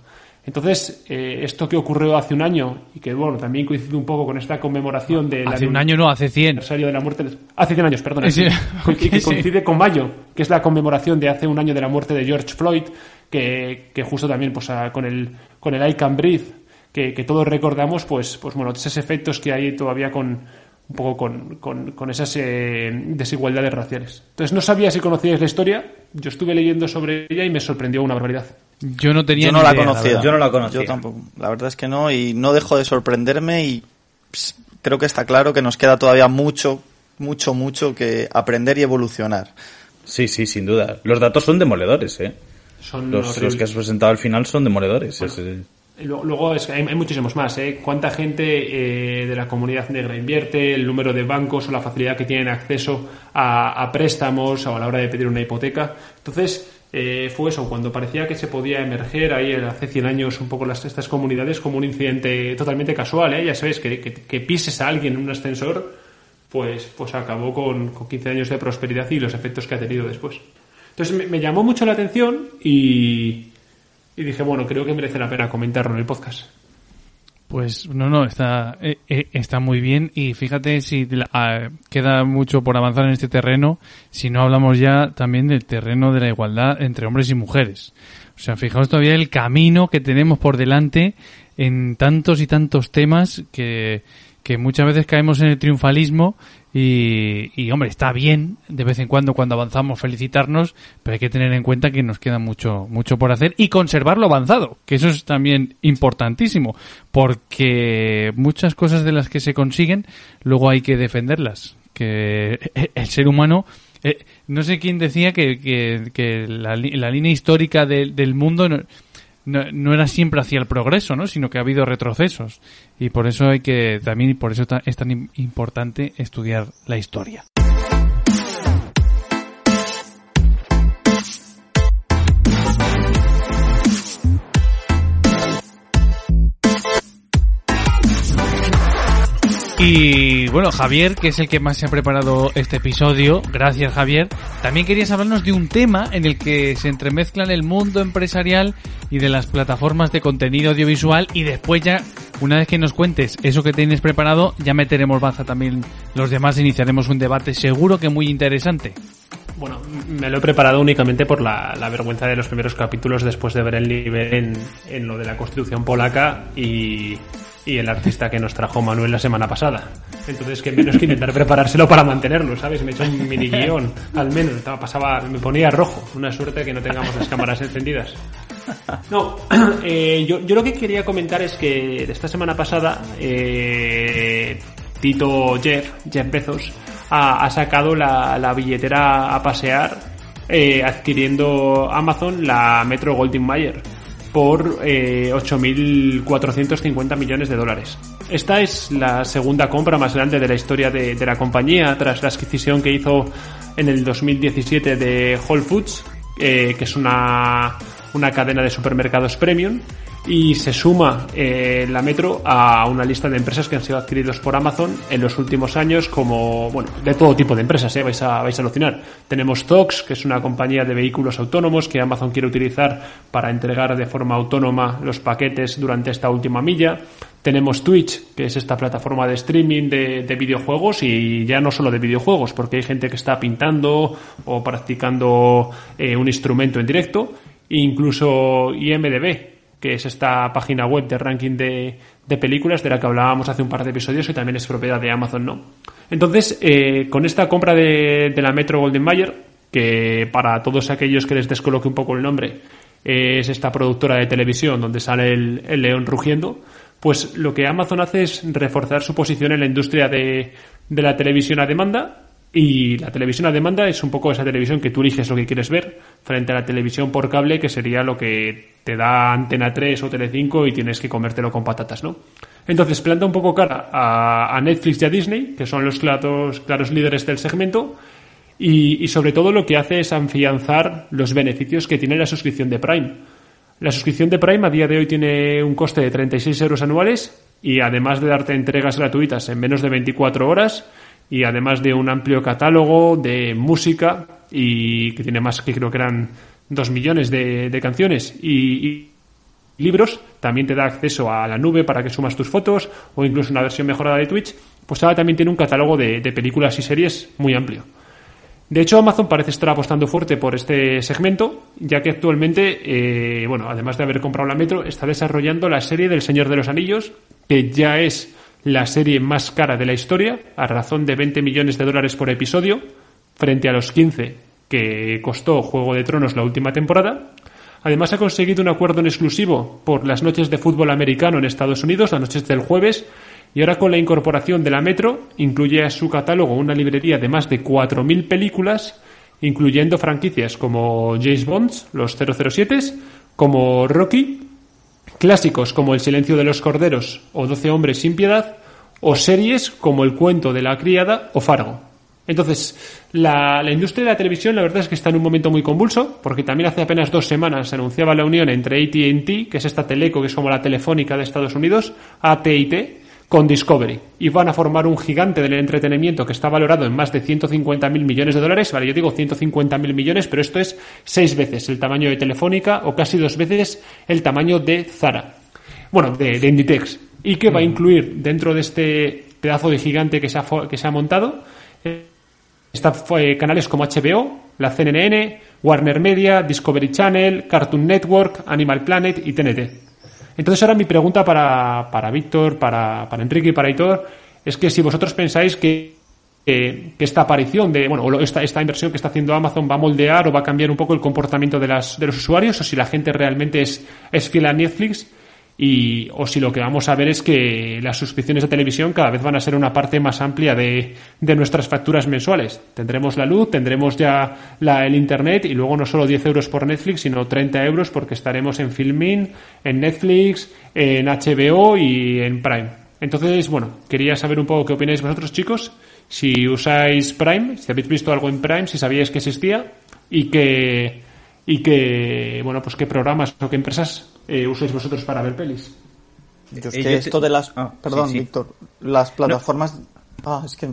Entonces, eh, esto que ocurrió hace un año y que, bueno, también coincide un poco con esta conmemoración de...
Hace un año no, hace 100.
de la muerte Hace 100 años, perdón. y que coincide con mayo, que es la conmemoración de hace un año de la muerte de George Floyd, que, que justo también pues, con, el, con el I Can Breathe, que, que todos recordamos, pues, pues bueno, esos efectos que hay todavía con un poco con, con, con esas eh, desigualdades raciales. Entonces no sabía si conocíais la historia, yo estuve leyendo sobre ella y me sorprendió una barbaridad.
Yo no tenía
yo no la conocía.
yo no la conocía.
Yo tampoco. La verdad es que no y no dejo de sorprenderme y creo que está claro que nos queda todavía mucho, mucho, mucho que aprender y evolucionar.
Sí, sí, sin duda. Los datos son demoledores, ¿eh?
Son
los, los que has presentado al final son demoledores.
Luego es que hay, muchísimos más. ¿eh? ¿Cuánta gente eh, de la comunidad negra invierte? El número de bancos o la facilidad que tienen acceso a, préstamos o a la hora de pedir una hipoteca. Entonces, eh, fue eso, cuando parecía que se podía emerger ahí hace 100 años un poco estas comunidades como un incidente totalmente casual, ¿eh? ya sabes, que, que, pises a alguien en un ascensor, pues, pues acabó con, con, 15 años de prosperidad y los efectos que ha tenido después. Entonces me, llamó mucho la atención y, y dije, bueno, creo que merece la pena comentarlo en el podcast.
Pues no, no, está, eh, eh, está muy bien y fíjate si ah, queda mucho por avanzar en este terreno, si no hablamos ya también del terreno de la igualdad entre hombres y mujeres. O sea, fijaos todavía el camino que tenemos por delante en tantos y tantos temas que, que muchas veces caemos en el triunfalismo y, y, hombre, está bien de vez en cuando cuando avanzamos felicitarnos, pero hay que tener en cuenta que nos queda mucho, mucho por hacer y conservar lo avanzado, que eso es también importantísimo, porque muchas cosas de las que se consiguen, luego hay que defenderlas, que el ser humano, eh, no sé quién decía que, que, que la, la, línea histórica del mundo no, no, era siempre hacia el progreso, ¿no? sino que ha habido retrocesos. Y por eso hay que, también por eso es tan importante estudiar la historia. Y bueno, Javier, que es el que más se ha preparado este episodio, gracias Javier, también querías hablarnos de un tema en el que se entremezclan el mundo empresarial y de las plataformas de contenido audiovisual. Y después ya, una vez que nos cuentes eso que tienes preparado, ya meteremos baza también los demás, iniciaremos un debate seguro que muy interesante.
Bueno, me lo he preparado únicamente por la, vergüenza de los primeros capítulos después de ver el nivel en, en lo de la constitución polaca y, y el artista que nos trajo Manuel la semana pasada. Entonces, que menos que intentar preparárselo para mantenerlo, ¿sabes? Me he hecho un mini guion, al menos. Pasaba, me ponía rojo. Una suerte que no tengamos las cámaras encendidas. No, eh, yo, yo, lo que quería comentar es que esta semana pasada, eh, Tito Jeff, Jeff Bezos, ha, sacado la, la, billetera a pasear eh, adquiriendo Amazon la Metro Goldwyn Mayer por eh, 8.450 millones de dólares. Esta es la segunda compra más grande de la historia de, la compañía tras la adquisición que hizo en el 2017 de Whole Foods, eh, que es una, una cadena de supermercados premium y se suma eh, la Metro a una lista de empresas que han sido adquiridos por Amazon en los últimos años como, bueno, de todo tipo de empresas, ¿eh? vais, a, vais a alucinar. Tenemos Tox, que es una compañía de vehículos autónomos que Amazon quiere utilizar para entregar de forma autónoma los paquetes durante esta última milla. Tenemos Twitch, que es esta plataforma de streaming de, de videojuegos y ya no solo de videojuegos, porque hay gente que está pintando o practicando eh, un instrumento en directo. incluso IMDB, que es esta página web de ranking de, películas de la que hablábamos hace un par de episodios, que también es propiedad de Amazon, ¿no? Entonces, eh, con esta compra de, la Metro Golden Mayer, que para todos aquellos que les descoloque un poco el nombre, es esta productora de televisión donde sale el, león rugiendo, pues lo que Amazon hace es reforzar su posición en la industria de la televisión a demanda y la televisión a demanda es un poco esa televisión que tú eliges lo que quieres ver frente a la televisión por cable que sería lo que te da Antena 3 o Tele5 y tienes que comértelo con patatas, ¿no? Entonces planta un poco cara a, Netflix y a Disney, que son los claros, claros líderes del segmento, y, y, sobre todo lo que hace es afianzar los beneficios que tiene la suscripción de Prime. La suscripción de Prime a día de hoy tiene un coste de 36 euros anuales y además de darte entregas gratuitas en menos de 24 horas, y además de un amplio catálogo de música y que tiene más que creo que eran dos millones de, canciones y, libros, también te da acceso a la nube para que sumas tus fotos o incluso una versión mejorada de Twitch, pues ahora también tiene un catálogo de, películas y series muy amplio. De hecho, Amazon parece estar apostando fuerte por este segmento, ya que actualmente, eh, bueno, además de haber comprado la Metro, está desarrollando la serie del Señor de los Anillos, que ya es la serie más cara de la historia, a razón de 20 millones de dólares por episodio, frente a los 15 que costó Juego de Tronos la última temporada. Además ha conseguido un acuerdo en exclusivo por las noches de fútbol americano en Estados Unidos, las noches del jueves, y ahora con la incorporación de la Metro incluye a su catálogo una librería de más de 4.000 películas, incluyendo franquicias como James Bond, los 007, como Rocky, Clásicos como El silencio de los corderos o Doce hombres sin piedad, o series como El cuento de la criada o Fargo. Entonces, la, la, industria de la televisión la verdad es que está en un momento muy convulso, porque también hace apenas dos semanas se anunciaba la unión entre AT&T, que es esta teleco, que es como la telefónica de Estados Unidos, AT&T, con Discovery. Y van a formar un gigante del entretenimiento que está valorado en más de 150.000 millones de dólares. Vale, yo digo 150.000 millones, pero esto es seis veces el tamaño de Telefónica o casi dos veces el tamaño de Zara. Bueno, de, de Inditex. Y que va a incluir dentro de este pedazo de gigante que se ha, que se ha montado Está eh, canales como HBO, la CNN, Warner Media, Discovery Channel, Cartoon Network, Animal Planet y TNT. Entonces ahora mi pregunta para, para Víctor, para, para Enrique y para Hitor es que si vosotros pensáis que, que, esta aparición de, bueno, esta, esta inversión que está haciendo Amazon va a moldear o va a cambiar un poco el comportamiento de, las, de los usuarios o si la gente realmente es, es fiel a Netflix y, o si lo que vamos a ver es que las suscripciones de televisión cada vez van a ser una parte más amplia de, de nuestras facturas mensuales. Tendremos la luz, tendremos ya la, el Internet y luego no solo 10 euros por Netflix, sino 30 euros porque estaremos en Filmin, en Netflix, en HBO y en Prime. Entonces, bueno, quería saber un poco qué opináis vosotros, chicos. Si usáis Prime, si habéis visto algo en Prime, si sabíais que existía y que, y que bueno, pues qué programas o qué empresas eh, usáis vosotros para ver pelis.
Yo es que esto de las... Ah, perdón, Víctor. Las plataformas... Ah, es que...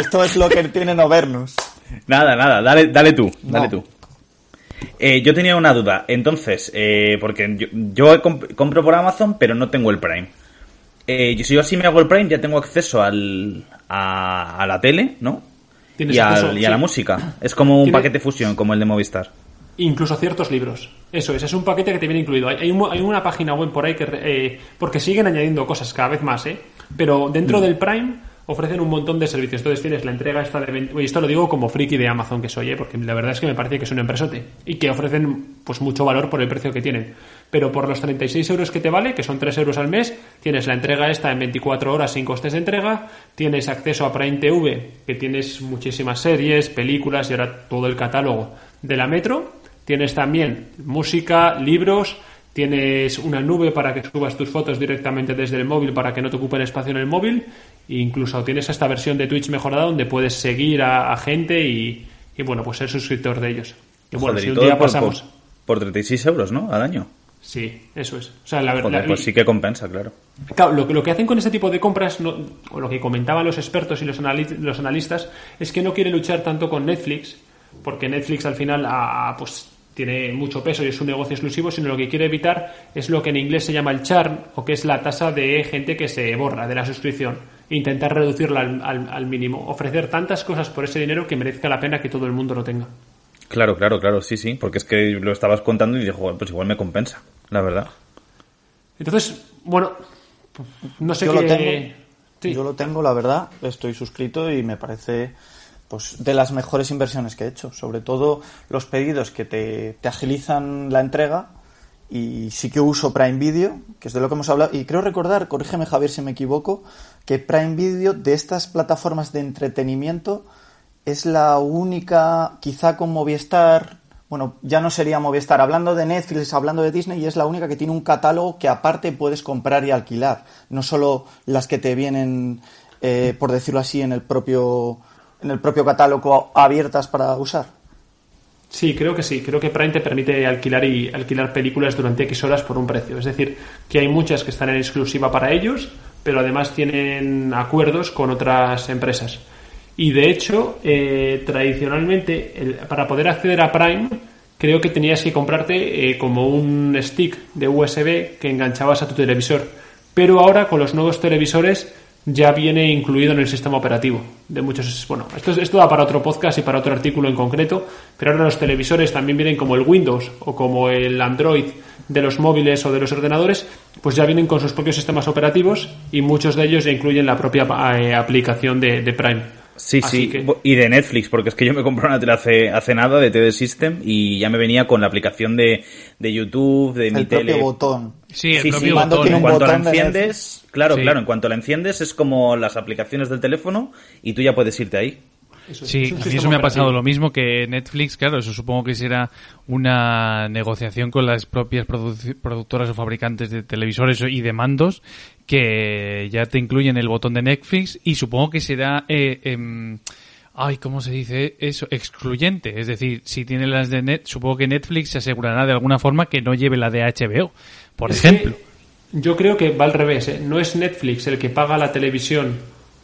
esto es lo que tiene no vernos.
Nada, nada. Dale, dale tú. Dale tú. Eh, yo tenía una duda. Entonces, eh, porque yo, yo comp compro por Amazon, pero no tengo el Prime. Eh, si yo así me hago el Prime, ya tengo acceso al, a, a la tele, ¿no? Y, al, y, a la música. Es como un paquete fusión, como el de Movistar
incluso ciertos libros. Eso es, es un paquete que te viene incluido. Hay, hay, una página web por ahí que... Eh, porque siguen añadiendo cosas cada vez más, ¿eh? Pero dentro mm. del Prime ofrecen un montón de servicios. Entonces tienes la entrega esta de... Y esto lo digo como friki de Amazon que soy, ¿eh? Porque la verdad es que me parece que es un empresote. Y que ofrecen pues mucho valor por el precio que tienen. Pero por los 36 euros que te vale, que son 3 euros al mes, tienes la entrega esta en 24 horas sin costes de entrega, tienes acceso a Prime TV, que tienes muchísimas series, películas y ahora todo el catálogo de la Metro Tienes también música, libros, tienes una nube para que subas tus fotos directamente desde el móvil para que no te ocupen espacio en el móvil. Incluso tienes esta versión de Twitch mejorada donde puedes seguir a, gente y, bueno, pues ser suscriptor de ellos.
Y bueno, si un día pasamos. Por, 36 euros, ¿no? Al año.
Sí, eso es. O sea, la verdad.
Pues sí que compensa, claro.
Claro, lo, lo, que hacen con este tipo de compras, o lo que comentaban los expertos y los, los analistas, es que no quiere luchar tanto con Netflix, porque Netflix al final ha, pues tiene mucho peso y es un negocio exclusivo, sino lo que quiere evitar es lo que en inglés se llama el churn, o que es la tasa de gente que se borra de la suscripción. Intentar reducirla al, al, mínimo. Ofrecer tantas cosas por ese dinero que merezca la pena que todo el mundo lo tenga.
Claro, claro, claro, sí, sí, porque es que lo estabas contando y dijo, pues igual me compensa, la verdad.
Entonces, bueno, no sé
yo
qué...
Lo tengo, Yo lo tengo, la verdad, estoy suscrito y me parece pues de las mejores inversiones que he hecho. Sobre todo los pedidos que te, te, agilizan la entrega. Y sí que uso Prime Video, que es de lo que hemos hablado. Y creo recordar, corrígeme Javier si me equivoco, que Prime Video de estas plataformas de entretenimiento es la única, quizá con Movistar, bueno, ya no sería Movistar, hablando de Netflix, hablando de Disney, y es la única que tiene un catálogo que aparte puedes comprar y alquilar. No solo las que te vienen, eh, por decirlo así, en el propio en el propio catálogo abiertas para usar?
Sí, creo que sí. Creo que Prime te permite alquilar y alquilar películas durante X horas por un precio. Es decir, que hay muchas que están en exclusiva para ellos, pero además tienen acuerdos con otras empresas. Y de hecho, eh, tradicionalmente, para poder acceder a Prime, creo que tenías que comprarte eh, como un stick de USB que enganchabas a tu televisor. Pero ahora con los nuevos televisores ya viene incluido en el sistema operativo de muchos. Bueno, esto, esto da para otro podcast y para otro artículo en concreto, pero ahora los televisores también vienen como el Windows o como el Android de los móviles o de los ordenadores, pues ya vienen con sus propios sistemas operativos y muchos de ellos ya incluyen la propia eh, aplicación de, de Prime.
Sí, sí, y de Netflix, porque es que yo me compré una tele hace, hace nada de TD System y ya me venía con la aplicación de, de YouTube, de mi tele.
Propio botón.
Sí, el propio botón.
en cuanto la enciendes, claro, claro, en cuanto la enciendes es como las aplicaciones del teléfono y tú ya puedes irte ahí.
Eso
Sí,
es un
a mí eso me ha pasado lo mismo que Netflix, claro, eso supongo que será una negociación con las propias produ- productoras o fabricantes de televisores y de mandos que ya te incluyen el botón de Netflix y supongo que será, eh, em, ay, ¿cómo se dice eso? Excluyente, es decir, si tiene las de Net, supongo que Netflix se asegurará de alguna forma que no lleve la de HBO, por
Es
ejemplo.
yo creo que va al revés. ¿eh? No es Netflix el que paga la televisión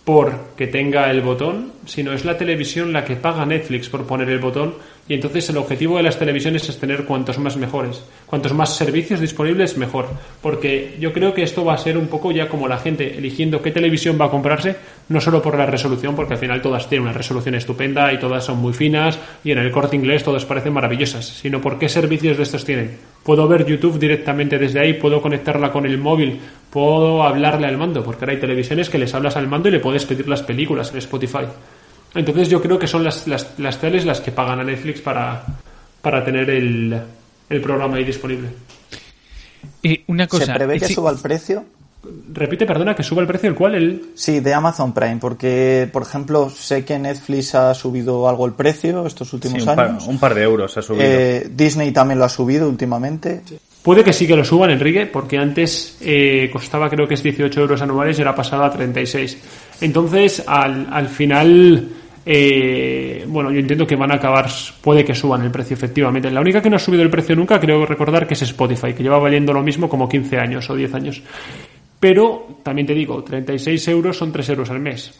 por que tenga el botón, sino es la televisión la que paga Netflix por poner el botón. Y entonces el objetivo de las televisiones es tener cuantos más mejores. Cuantos más servicios disponibles, mejor. Porque yo creo que esto va a ser un poco ya como la gente eligiendo qué televisión va a comprarse, no solo por la resolución, porque al final todas tienen una resolución estupenda y todas son muy finas y en el corte inglés todas parecen maravillosas, sino por qué servicios de estos tienen. Puedo ver YouTube directamente desde ahí, puedo conectarla con el móvil, puedo hablarle al mando, porque ahora hay televisiones que les hablas al mando y le puedes pedir las películas en Spotify. Entonces yo creo que son las, las, las teles las que pagan a Netflix para, para tener el, el programa ahí disponible.
Y una cosa,
¿Se prevé que suba el precio?
Repite, perdona, que suba el precio, el cual el...
Sí, de Amazon Prime, porque, por ejemplo, sé que Netflix ha subido algo el precio estos
Sí,
últimos
un, par,
años.
un par de euros ha subido.
Eh, Disney también lo ha subido últimamente.
Puede que sí que lo suban, Enrique, porque antes eh, costaba creo que es 18 euros anuales y ahora ha pasado a 36. Entonces, al, al final, eh, bueno, yo entiendo que van a acabar, puede que suban el precio efectivamente. La única que no ha subido el precio nunca, creo recordar que es Spotify, que lleva valiendo lo mismo como 15 años o 10 años. Pero, también te digo, 36 euros son 3 euros al mes.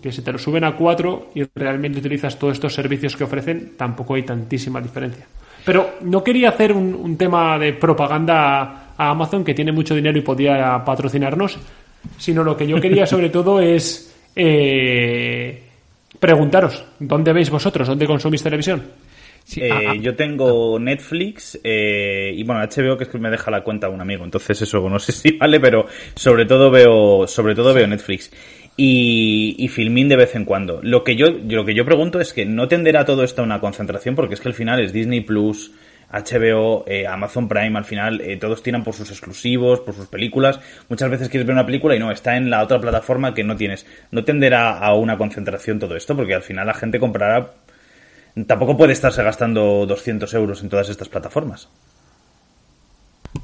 Que si te lo suben a 4 y realmente utilizas todos estos servicios que ofrecen, tampoco hay tantísima diferencia. Pero no quería hacer un, un tema de propaganda a, a Amazon, que tiene mucho dinero y podía patrocinarnos, sino lo que yo quería sobre todo es eh, preguntaros, ¿dónde veis vosotros? ¿Dónde consumís televisión?
sí,
Eh,
ah, ah,
yo tengo Netflix eh, y bueno, HBO que es que me deja la cuenta un amigo, entonces eso no sé si vale, pero sobre todo veo, sobre todo veo Netflix y, y Filmin de vez en cuando. Lo que yo, lo que yo pregunto es que no tenderá todo esto a una concentración porque es que al final es Disney Plus, HBO, eh, Amazon Prime, al final eh, todos tiran por sus exclusivos, por sus películas. Muchas veces quieres ver una película y no, está en la otra plataforma que no tienes. No tenderá a una concentración todo esto porque al final la gente comprará tampoco puede estarse gastando 200 euros en todas estas plataformas.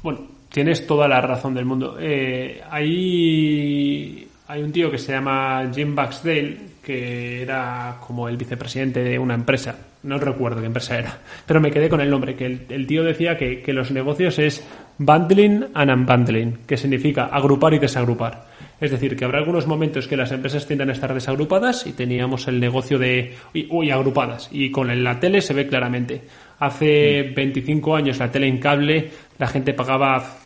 Bueno, tienes toda la razón del mundo. Eh, hay, hay un tío que se llama Jim Baxdale, que era como el vicepresidente de una empresa. No recuerdo qué empresa era, pero me quedé con el nombre. Que el, el tío decía que, que los negocios es bundling and unbundling, que significa agrupar y desagrupar. Es decir, que habrá algunos momentos que las empresas tiendan a estar desagrupadas y teníamos el negocio de. y- uy, agrupadas. Y con la tele se ve claramente. Hace 25 años la tele en cable, la gente pagaba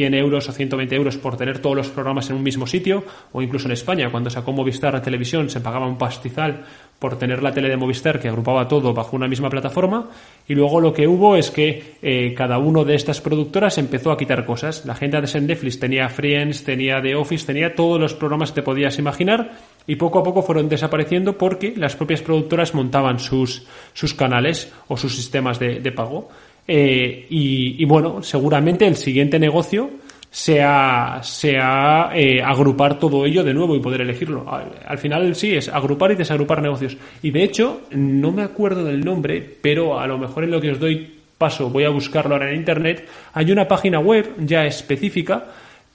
100 euros o 120 euros por tener todos los programas en un mismo sitio, o incluso en España, cuando sacó Movistar la televisión, se pagaba un pastizal por tener la tele de Movistar que agrupaba todo bajo una misma plataforma, y luego lo que hubo es que eh, cada uno de estas productoras empezó a quitar cosas. La gente de Netflix tenía Friends, tenía The Office, tenía todos los programas que te podías imaginar, y poco a poco fueron desapareciendo porque las propias productoras montaban sus, sus canales o sus sistemas de pago. Eh, y, y bueno, seguramente el siguiente negocio sea, sea eh, agrupar todo ello de nuevo y poder elegirlo. Al, al final sí, es agrupar y desagrupar negocios. Y de hecho, no me acuerdo del nombre, pero a lo mejor en lo que os doy paso, voy a buscarlo ahora en internet, hay una página web ya específica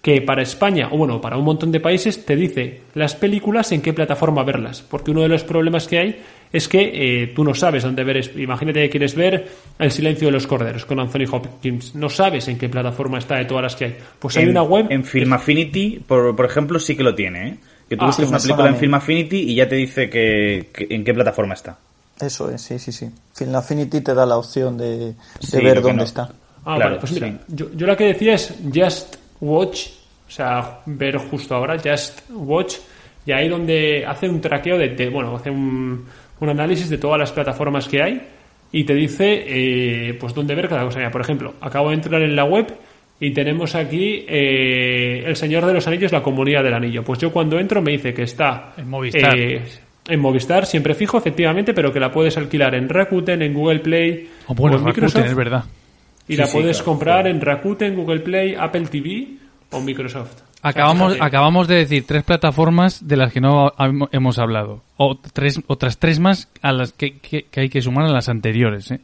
que para España, o bueno, para un montón de países, te dice las películas en qué plataforma verlas. Porque uno de los problemas que hay es que eh, tú no sabes dónde ver. Imagínate que quieres ver El silencio de los corderos con Anthony Hopkins. No sabes en qué plataforma está de todas las que hay. Pues hay
en,
una web.
En Film Affinity, por, por ejemplo, sí que lo tiene, ¿eh? Que tú
Ah,
buscas una película en. Film Affinity y ya te dice que, que- en qué plataforma está.
Eso es, sí, sí, sí. Film Affinity te da la opción de, de
Sí,
ver dónde
no.
está.
Ah,
Claro,
vale, pues mira,
sí.
yo, yo la que decía es Just Watch, o sea, ver justo ahora, Just Watch, y ahí donde hace un traqueo de, de- bueno, hace un, un análisis de todas las plataformas que hay y te dice, eh, pues dónde ver cada cosa. Por ejemplo, acabo de entrar en la web y tenemos aquí eh, El Señor de los Anillos, la Comunidad del Anillo. Pues yo cuando entro me dice que está
En Movistar.
eh, en Movistar, siempre fijo, efectivamente, pero que la puedes alquilar en Rakuten, en Google Play
oh, bueno,
o en
Rakuten,
Microsoft.
es verdad.
Y
Sí,
la
sí,
puedes
claro,
comprar
claro.
en Rakuten, Google Play, Apple TV o Microsoft.
Acabamos, acabamos de decir tres plataformas de las que no hemos hablado. O tres, otras tres más a las que, que- que hay que sumar a las anteriores. ¿eh?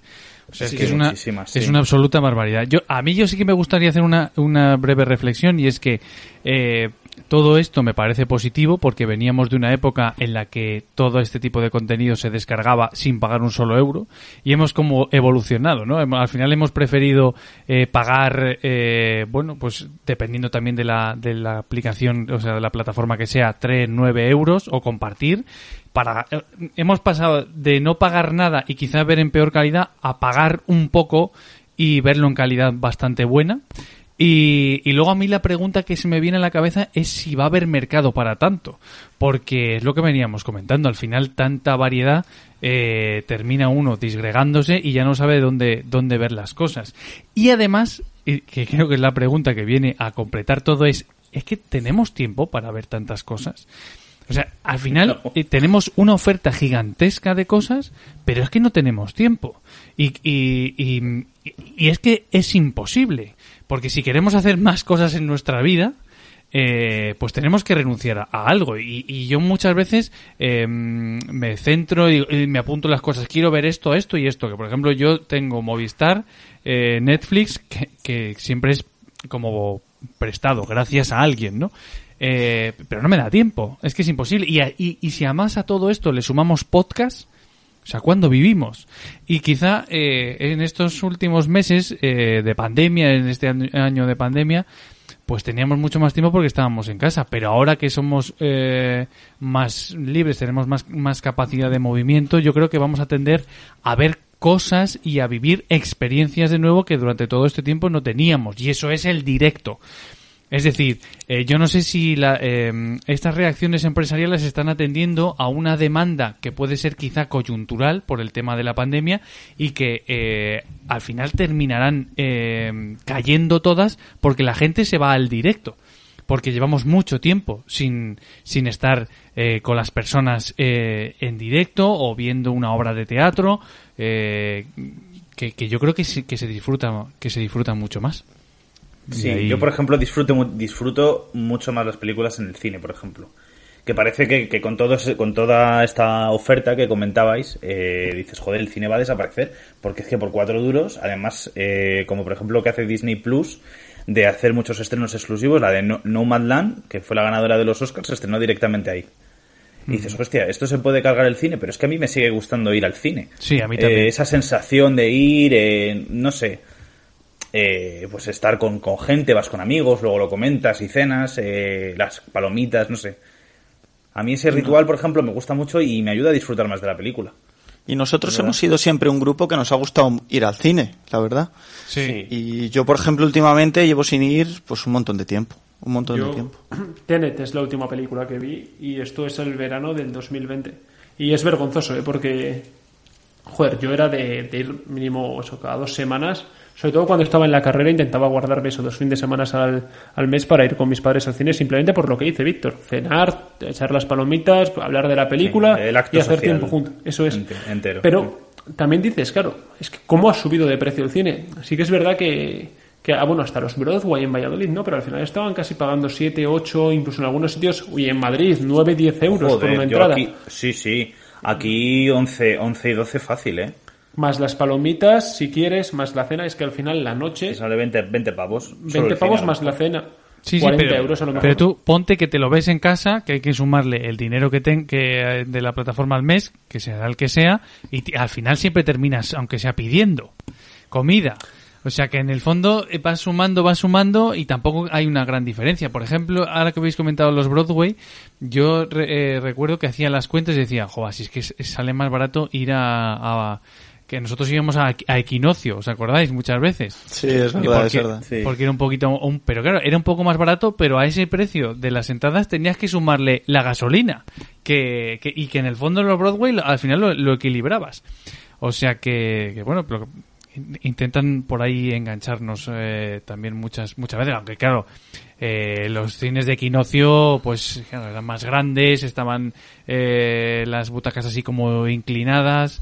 O sea,
Sí,
es que es una,
muchísimas,
es
sí.
una absoluta barbaridad. Yo, a mí yo sí que me gustaría hacer una, una breve reflexión y es que eh, todo esto me parece positivo porque veníamos de una época en la que todo este tipo de contenido se descargaba sin pagar un solo euro y hemos como evolucionado, ¿no? Al final hemos preferido eh, pagar, eh, bueno, pues dependiendo también de la, de la aplicación, o sea, de la plataforma que sea, 3, 9 euros o compartir. Eh, hemos pasado de no pagar nada y quizá ver en peor calidad a pagar un poco y verlo en calidad bastante buena. Y, y luego a mí la pregunta que se me viene a la cabeza es si va a haber mercado para tanto. Porque es lo que veníamos comentando. Al final tanta variedad eh, termina uno disgregándose y ya no sabe dónde, dónde ver las cosas. Y además, que creo que es la pregunta que viene a completar todo es, ¿es que tenemos tiempo para ver tantas cosas? O sea, al final eh, tenemos una oferta gigantesca de cosas, pero es que no tenemos tiempo. Y, y, y, y es que es imposible. Porque si queremos hacer más cosas en nuestra vida, eh, pues tenemos que renunciar a, algo. Y, y yo muchas veces eh, me centro y, y me apunto las cosas. Quiero ver esto, esto y esto. Que por ejemplo yo tengo Movistar, eh, Netflix, que, que siempre es como prestado gracias a alguien, ¿no? Eh, pero no me da tiempo. Es que es imposible. Y, y si además a todo esto le sumamos podcast, o sea, ¿cuándo vivimos? Y quizá eh, en estos últimos meses eh, de pandemia, en este año- de pandemia, pues teníamos mucho más tiempo porque estábamos en casa. Pero ahora que somos eh, más libres, tenemos más, más capacidad de movimiento, yo creo que vamos a tender a ver cosas y a vivir experiencias de nuevo que durante todo este tiempo no teníamos. Y eso es el directo. Es decir, eh, yo no sé si la, eh, estas reacciones empresariales están atendiendo a una demanda que puede ser quizá coyuntural por el tema de la pandemia y que eh, al final terminarán eh, cayendo todas porque la gente se va al directo. Porque llevamos mucho tiempo sin, sin estar eh, con las personas en directo o viendo una obra de teatro que, que yo creo que, se- que se disfruta que se disfruta mucho más.
Sí,
ahí-
yo por ejemplo disfruto, disfruto mucho más las películas en el cine, por ejemplo. Que parece que, que con, todo ese- con toda esta oferta que comentabais, eh, dices, joder, el cine va a desaparecer. Porque es que por cuatro duros, además, eh, como por ejemplo lo que hace Disney Plus, de hacer muchos estrenos exclusivos, la de No- Nomadland, que fue la ganadora de los Oscars, se estrenó directamente ahí. Y dices, hostia, esto se puede cargar el cine, pero es que a mí me sigue gustando ir al cine.
Sí, a mí también.
Eh, esa sensación de ir, eh, no sé, eh, pues estar con, con gente, vas con amigos, luego lo comentas y cenas, eh, las palomitas, no sé. A mí ese ritual, por ejemplo, me gusta mucho y me ayuda a disfrutar más de la película.
Y nosotros hemos sido siempre un grupo que nos ha gustado ir al cine, la verdad.
Sí.
Y yo, por ejemplo, últimamente llevo sin ir pues un montón de tiempo. Un montón de tiempo.
Tenet es la última película que vi y esto es el verano del 2020. Y es vergonzoso, ¿eh? porque, joder, yo era de, de ir mínimo eso, cada dos semanas. Sobre todo cuando estaba en la carrera intentaba guardarme eso, dos fines de semana al, al mes para ir con mis padres al cine simplemente por lo que dice Víctor. Cenar, echar las palomitas, hablar de la película
Sí, el acto
y hacer tiempo juntos. Eso es.
ente- entero.
Pero también dices, claro, es que cómo ha subido de precio el cine. Sí que es verdad que, que ah, bueno, hasta los Broadway en Valladolid, ¿no? Pero al final estaban casi pagando 7, 8, incluso en algunos sitios, y en Madrid, 9, 10 euros por una entrada.
aquí, sí, sí, aquí 11, 11 y 12 fácil, ¿eh?
Más las palomitas, si quieres, más la cena. Es que al final la noche,
Que sale 20, 20 pavos. solo
20
el
pavos más
¿no?
la cena.
Sí, sí,
40
pero,
euros a lo mejor.
pero tú ponte que te lo ves en casa, que hay que sumarle el dinero que, ten, que eh, de la plataforma al mes, que sea el que sea, y al final siempre terminas, aunque sea pidiendo comida. O sea que en el fondo eh, vas sumando, vas sumando y tampoco hay una gran diferencia. Por ejemplo, ahora que habéis comentado los Broadway, yo re- eh, recuerdo que hacía las cuentas y decía, joder, si es que sale más barato ir a, a- que nosotros íbamos a, a Equinoccio, ¿os acordáis? Muchas veces.
Sí, es verdad, es
porque,
verdad.
Sí.
porque era un poquito, un- pero claro, era un poco más barato, pero a ese precio de las entradas tenías que sumarle la gasolina, que, que- y que en el fondo los Broadway al final lo, lo equilibrabas. O sea que, que bueno, pero intentan por ahí engancharnos eh, también muchas muchas veces, aunque claro, eh, los cines de equinoccio pues claro, eran más grandes, estaban eh, las butacas así como inclinadas,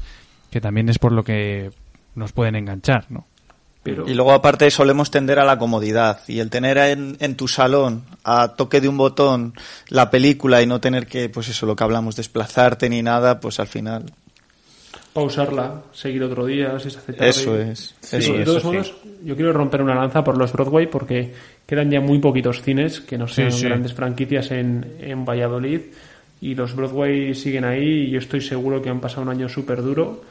que también es por lo que nos pueden enganchar, ¿no?
Pero...
Y luego aparte solemos tender a la comodidad y el tener en, en, tu salón a toque de un botón la película y no tener que, pues eso, lo que hablamos, desplazarte ni nada, pues al final...
Pausarla, seguir otro día, si se hace
tarde. Eso es.
Sí, eso, de todos modos, yo quiero romper una lanza por los Broadway porque quedan ya muy poquitos cines que no sean sí, grandes franquicias en, en Valladolid y los Broadway siguen ahí y yo estoy seguro que han pasado un año súper duro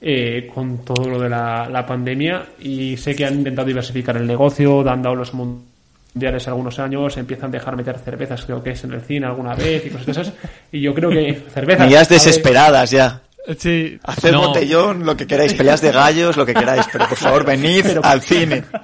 eh, con todo lo de la, la, pandemia y sé que han intentado diversificar el negocio, han dado los mundiales algunos años, empiezan a dejar meter cervezas, creo que es en el cine alguna vez y cosas de esas. Y yo creo que cervezas...
Mías desesperadas ya.
Sí.
Haced
No.
botellón, lo que queráis, peleas de gallos, lo que queráis, pero por favor venid al cine.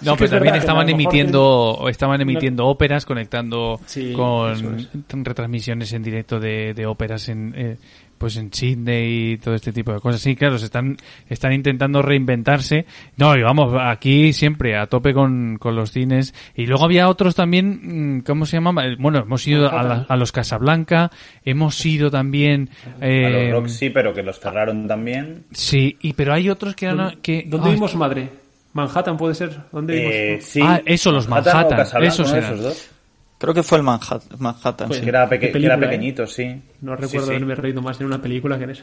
No, pero también estaban emitiendo, estaban emitiendo óperas, conectando
Sí,
con retransmisiones en directo de, de óperas en, eh, pues en Sydney y todo este tipo de cosas. Sí, claro, se están, están intentando reinventarse. No, y vamos, aquí siempre a tope con, con los cines. Y luego había otros también, mm, ¿cómo se llama? Bueno, hemos ido a, la- a los Casablanca, hemos ido también,
A
eh,
los Roxy, pero que los cerraron también.
sí, y pero hay otros que eran, que,
¿Dónde vimos madre? ¿Manhattan puede ser? ¿Dónde
Eh,
vimos?
sí.
Ah, eso, los Manhattan, esos eran.
esos dos.
Creo que fue el Manhattan, Manhattan
Pues
sí.
Que era, peque-
Qué
que era
película, ¿eh?
pequeñito, sí.
No recuerdo
sí.
haberme reído más en una película que en esa.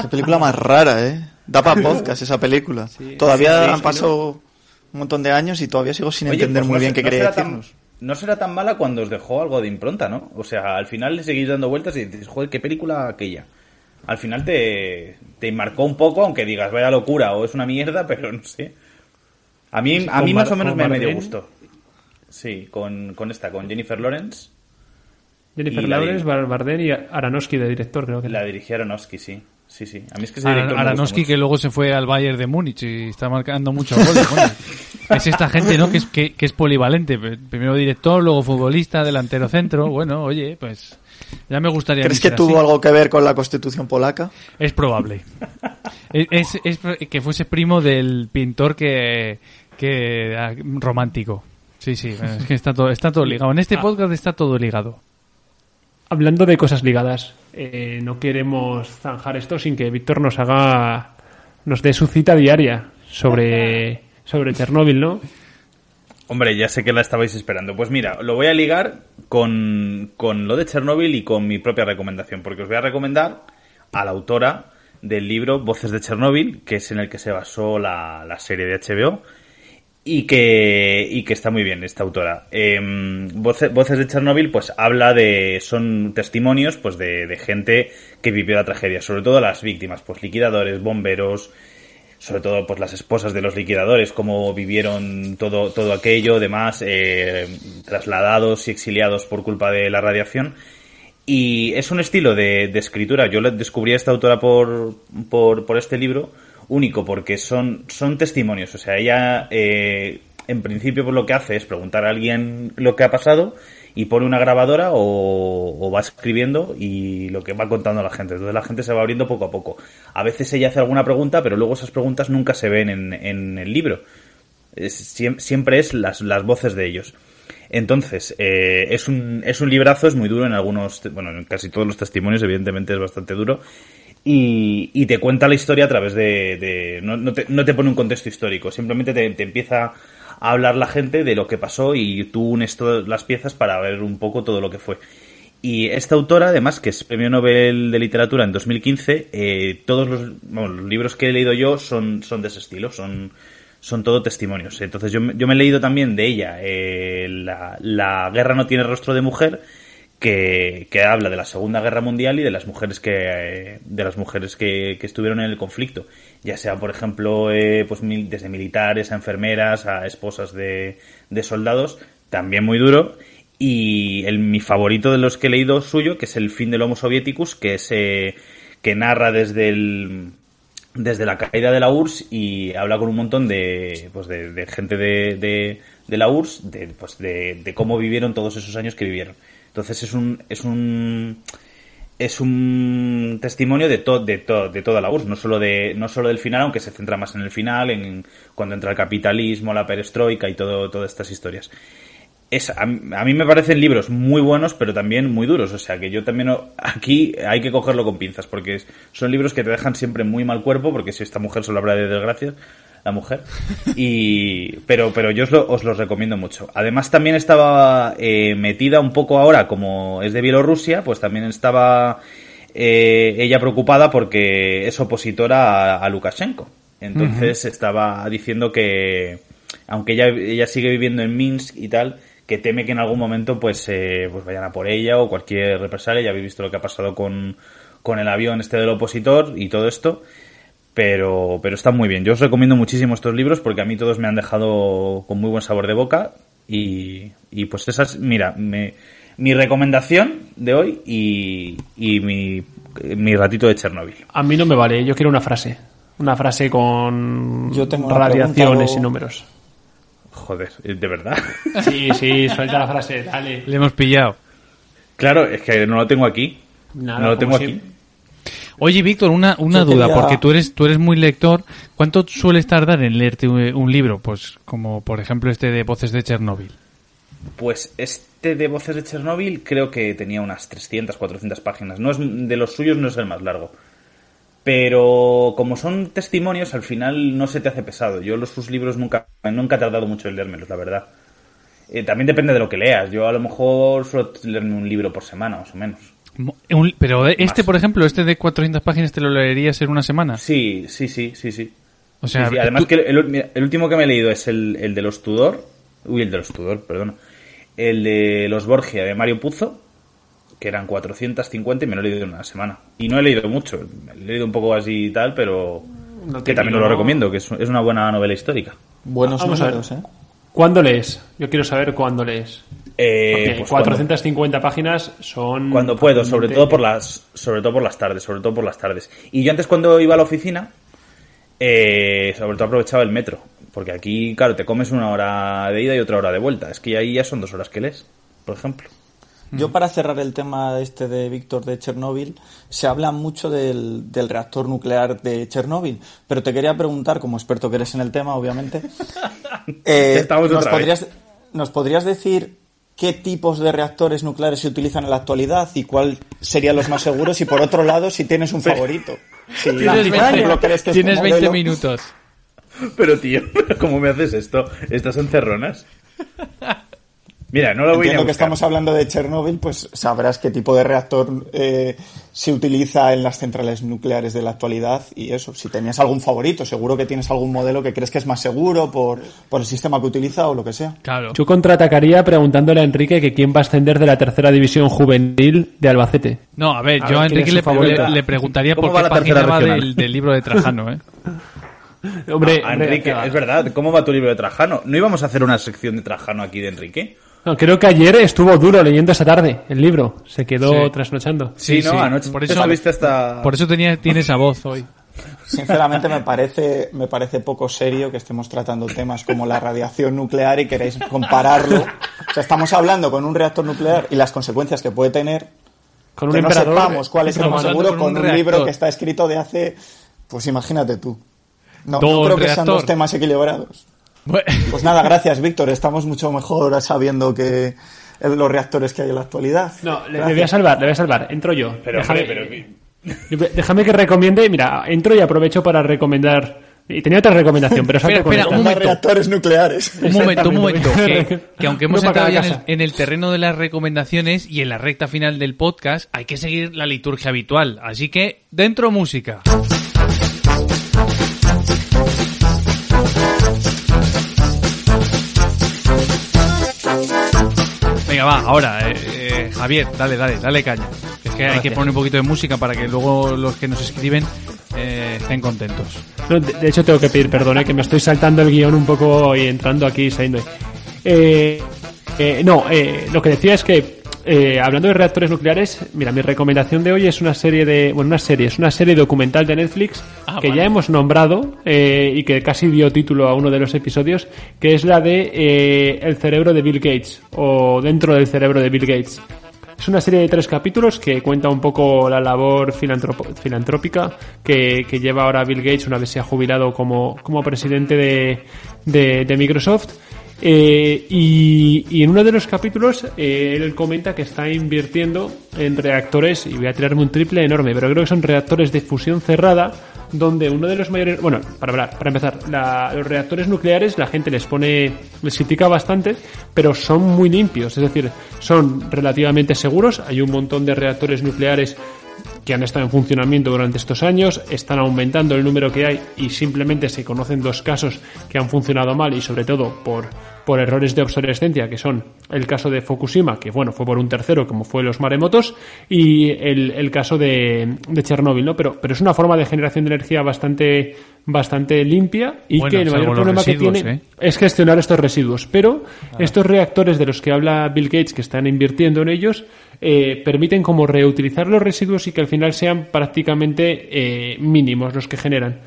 Qué película más rara, ¿eh? Da para podcast esa película. Todavía
Sí,
han pasado un montón de años y todavía sigo sin
Oye,
entender
pues
muy
no
bien qué
no
quería
tan-
decirnos.
no será tan mala cuando os dejó algo de impronta, ¿no? O sea, al final le seguís dando vueltas y dices, joder, qué película aquella. Al final te, te marcó un poco, aunque digas, vaya locura o es una mierda, pero no sé. A mí, a
con
mí más o menos me, me dio
Bardem.
gusto. Sí, con, con esta, con Jennifer Lawrence.
Jennifer Lawrence, Bardem y Aronofsky de director, creo que.
La dirigía Aronofsky, sí. Sí, sí. A mí es que ese director
Aronofsky luego se fue al Bayern de Múnich y está marcando muchos goles. Bueno, es esta gente, ¿no? Que es, que, que es polivalente. Primero director, luego futbolista, delantero centro. Bueno, oye, pues ya me gustaría.
¿Crees que tuvo
así.
algo que ver con la constitución polaca?
Es probable. es, es- es que fuese primo del pintor que, que ah, romántico. Sí, sí, es que está todo, está todo ligado. En este
Ah.
podcast está todo ligado.
Hablando de cosas ligadas, eh, no queremos zanjar esto sin que Víctor nos haga, nos dé su cita diaria sobre, sobre Chernóbil, ¿no?
Hombre, ya sé que la estabais esperando. Pues mira, lo voy a ligar con, con lo de Chernobyl y con mi propia recomendación, porque os voy a recomendar a la autora del libro Voces de Chernobyl, que es en el que se basó la, la serie de HBO, y que, y que está muy bien esta autora. Eh, Voce- Voces de Chernobyl, pues habla de, son testimonios, pues de, de gente que vivió la tragedia, sobre todo las víctimas, pues liquidadores, bomberos, sobre todo pues las esposas de los liquidadores, cómo vivieron todo, todo aquello, demás, eh, trasladados y exiliados por culpa de la radiación. Y es un estilo de, de escritura, yo descubrí a esta autora por, por, por este libro, único, porque son, son testimonios, o sea, ella eh, en principio pues lo que hace es preguntar a alguien lo que ha pasado y pone una grabadora o, o va escribiendo y lo que va contando la gente. Entonces la gente se va abriendo poco a poco. A veces ella hace alguna pregunta, pero luego esas preguntas nunca se ven en, en el libro. Es- siem- siempre es las, las voces de ellos. Entonces, eh, es, un, es un librazo, es muy duro en algunos, bueno, en casi todos los testimonios, evidentemente es bastante duro. Y, y te cuenta la historia a través de... no, te, pone un contexto histórico, simplemente te, empieza a hablar la gente de lo que pasó y tú unes todas las piezas para ver un poco todo lo que fue. Y esta autora, además, que es Premio Nobel de Literatura en 2015, eh, todos los, libros que he leído yo son, son de ese estilo, son, son todo testimonios. Entonces yo, yo me he leído también de ella eh, la, la Guerra no tiene rostro de mujer, que, que habla de la Segunda Guerra Mundial y de las mujeres que de las mujeres que, que estuvieron en el conflicto, ya sea por ejemplo eh, pues mil- desde militares a enfermeras a esposas de, de soldados, también muy duro. Y el, mi favorito de los que he leído suyo, que es El fin del Homo Sovieticus, que es eh, que narra desde el desde la caída de la URSS y habla con un montón de, pues de, de gente de, de, de la URSS, de, pues de cómo vivieron todos esos años que vivieron. Entonces es un, es un, es un testimonio de, to- de, to- de toda la URSS, no solo, de, no solo del final, aunque se centra más en el final, en cuando entra el capitalismo, la perestroika y todo, todas estas historias. Es, a, a mí me parecen libros muy buenos, pero también muy duros. O sea que yo también aquí hay que cogerlo con pinzas, porque son libros que te dejan siempre muy mal cuerpo, porque si esta mujer solo habla de desgracias, la mujer. Y, pero, pero yo os, lo, os los recomiendo mucho. Además, también estaba eh, metida un poco ahora, como es de Bielorrusia, pues también estaba eh, ella preocupada porque es opositora a, a Lukashenko. Entonces estaba diciendo que, aunque ella, ella sigue viviendo en Minsk y tal, que teme que en algún momento pues, eh, pues vayan a por ella o cualquier represalia. Ya habéis visto lo que ha pasado con, con el avión este del opositor y todo esto. Pero, pero está muy bien. Yo os recomiendo muchísimo estos libros porque a mí todos me han dejado con muy buen sabor de boca. Y, y pues esa es, mira, me, mi recomendación de hoy y, y mi, mi ratito de Chernóbil.
A mí no me vale, yo quiero una frase. Una frase con
Yo tengo una
radiaciones
pregunta,
y números.
Joder, ¿de verdad?
Sí, sí, suelta la frase, dale.
Le hemos pillado.
claro, es que no lo tengo aquí.
Nada,
no lo tengo aquí.
Oye, Víctor, una, una duda,
quería-
porque tú eres, tú eres muy lector. ¿Cuánto sueles tardar en leerte un, un libro? Pues como por ejemplo este de Voces de Chernóbil.
Pues este de Voces de Chernóbil creo que tenía unas 300, 400 páginas. No es de los suyos no es el más largo. Pero como son testimonios, al final no se te hace pesado. Yo los sus libros nunca, nunca he tardado mucho en leérmelos, la verdad. Eh, también depende de lo que leas. Yo a lo mejor suelo leerme un libro por semana, más o menos.
Un- pero este,
Más.
por ejemplo, este de 400 páginas, ¿te lo leerías en una semana?
Sí, sí, sí, sí, sí.
O sea,
Sí, sí, además
tú-
que el, mira, el último que me he leído es el, el de los Tudor. Uy, el de los Tudor, perdón. El de los Borgia de Mario Puzo, que eran 450 y me lo he leído en una semana. Y no he leído mucho, he leído un poco así y tal, pero
No
que también lo recomiendo, que es, es una buena novela histórica.
Buenos
Vamos a ver.
números, ¿eh?
¿Cuándo lees? Yo quiero saber cuándo lees.
Eh,
Porque
pues
450 páginas son...
cuando, puedo, sobre todo por las sobre todo por las tardes, sobre todo por las tardes. Y yo antes cuando iba a la oficina, eh, sobre todo aprovechaba el metro, porque aquí, claro, te comes una hora de ida y otra hora de vuelta. Es que ahí ya son dos horas que lees, por ejemplo.
Yo para cerrar el tema este de Víctor de Chernóbil, se habla mucho del, del reactor nuclear de Chernóbil, pero te quería preguntar, como experto que eres en el tema, obviamente, eh, ¿nos, podrías, ¿nos podrías decir qué tipos de reactores nucleares se utilizan en la actualidad y cuáles serían los más seguros? Y por otro lado, si tienes un favorito. Si,
Tienes
por
20,
ejemplo, crees que
tienes 20
modelo-
minutos.
Pero tío, ¿cómo me haces esto? Estas encerronas. Mira, no lo voy a
Entiendo que estamos hablando de Chernóbil, pues sabrás qué tipo de reactor eh, se utiliza en las centrales nucleares de la actualidad y eso. Si tenías algún favorito, seguro que tienes algún modelo que crees que es más seguro por, por el sistema que utiliza o lo que sea.
Claro.
Yo contraatacaría preguntándole a Enrique que quién va a ascender de la tercera división juvenil de Albacete.
No, a ver,
A
yo a
¿quién
Enrique le, preguntaría
¿Cómo
por qué página va del, del libro de Trajano, ¿eh?
Hombre,
Ah, Enrique, es verdad. ¿Cómo va tu libro de Trajano? ¿No íbamos a hacer una sección de Trajano aquí de Enrique?
No, creo que ayer estuvo duro leyendo esa tarde el libro. Se quedó
Sí.
trasnochando.
Sí, ¿no? Anoche
por eso,
estuviste hasta...
por eso tenía, tiene esa voz hoy.
Sinceramente me parece, me parece poco serio que estemos tratando temas como la radiación nuclear y queréis compararlo. O sea, estamos hablando con un reactor nuclear y las consecuencias que puede tener
Con un
que no sepamos cuál es el
Estamos
más
hablando
seguro
con
con
un
un, libro que está escrito de hace, pues imagínate tú. No, creo que sean dos temas equilibrados. Pues nada, gracias Víctor, estamos mucho mejor sabiendo que los reactores que hay en la actualidad.
No, le, voy a salvar, le voy a salvar. Entro yo.
Pero,
déjame,
hombre, pero...
déjame que recomiende. Mira, entro y aprovecho para recomendar. Y tenía otra recomendación, pero
Espera, espera, un momento.
reactores nucleares.
un momento, un momento. Que, que aunque hemos
Uno para
entrado ya el, en el terreno de las recomendaciones y en la recta final del podcast, hay que seguir la liturgia habitual. Así que, dentro música. Venga, va, ahora, eh, eh, Javier, dale, dale, dale caña. Es que hay que poner un poquito de música para que luego los que nos escriben eh, estén contentos.
No, de, de hecho, tengo que pedir perdón, eh, que me estoy saltando el guion un poco y entrando aquí y saliendo. No, eh, lo que decía es que, eh, hablando de reactores nucleares, mira, mi recomendación de hoy es una serie de. Bueno, una serie, es una serie documental de Netflix
Ah,
que
vale.
ya hemos nombrado eh, y que casi dio título a uno de los episodios, que es la de eh, El cerebro de Bill Gates, o Dentro del cerebro de Bill Gates. Es una serie de tres capítulos que cuenta un poco la labor filantrópica que, que lleva ahora Bill Gates una vez se ha jubilado como, como presidente de, de- de Microsoft. Eh, y, y en uno de los capítulos eh, él comenta que está invirtiendo en reactores, y voy a tirarme un triple enorme, pero creo que son reactores de fusión cerrada donde uno de los mayores, bueno, para hablar, para empezar, la- los reactores nucleares la gente les pone, les critica bastante, pero son muy limpios, es decir, son relativamente seguros. Hay un montón de reactores nucleares que han estado en funcionamiento durante estos años, están aumentando el número que hay y simplemente se conocen dos casos que han funcionado mal y sobre todo por, por errores de obsolescencia, que son el caso de Fukushima, que bueno, fue por un tercero, como fue los maremotos, y el, el caso de, de Chernóbil, ¿no? Pero, pero es una forma de generación de energía bastante, bastante limpia y
Bueno,
que el mayor problema que tiene
¿eh?
es gestionar estos residuos. Pero estos reactores de los que habla Bill Gates, que están invirtiendo en ellos, eh, permiten como reutilizar los residuos y que al final sean prácticamente eh, mínimos los que generan.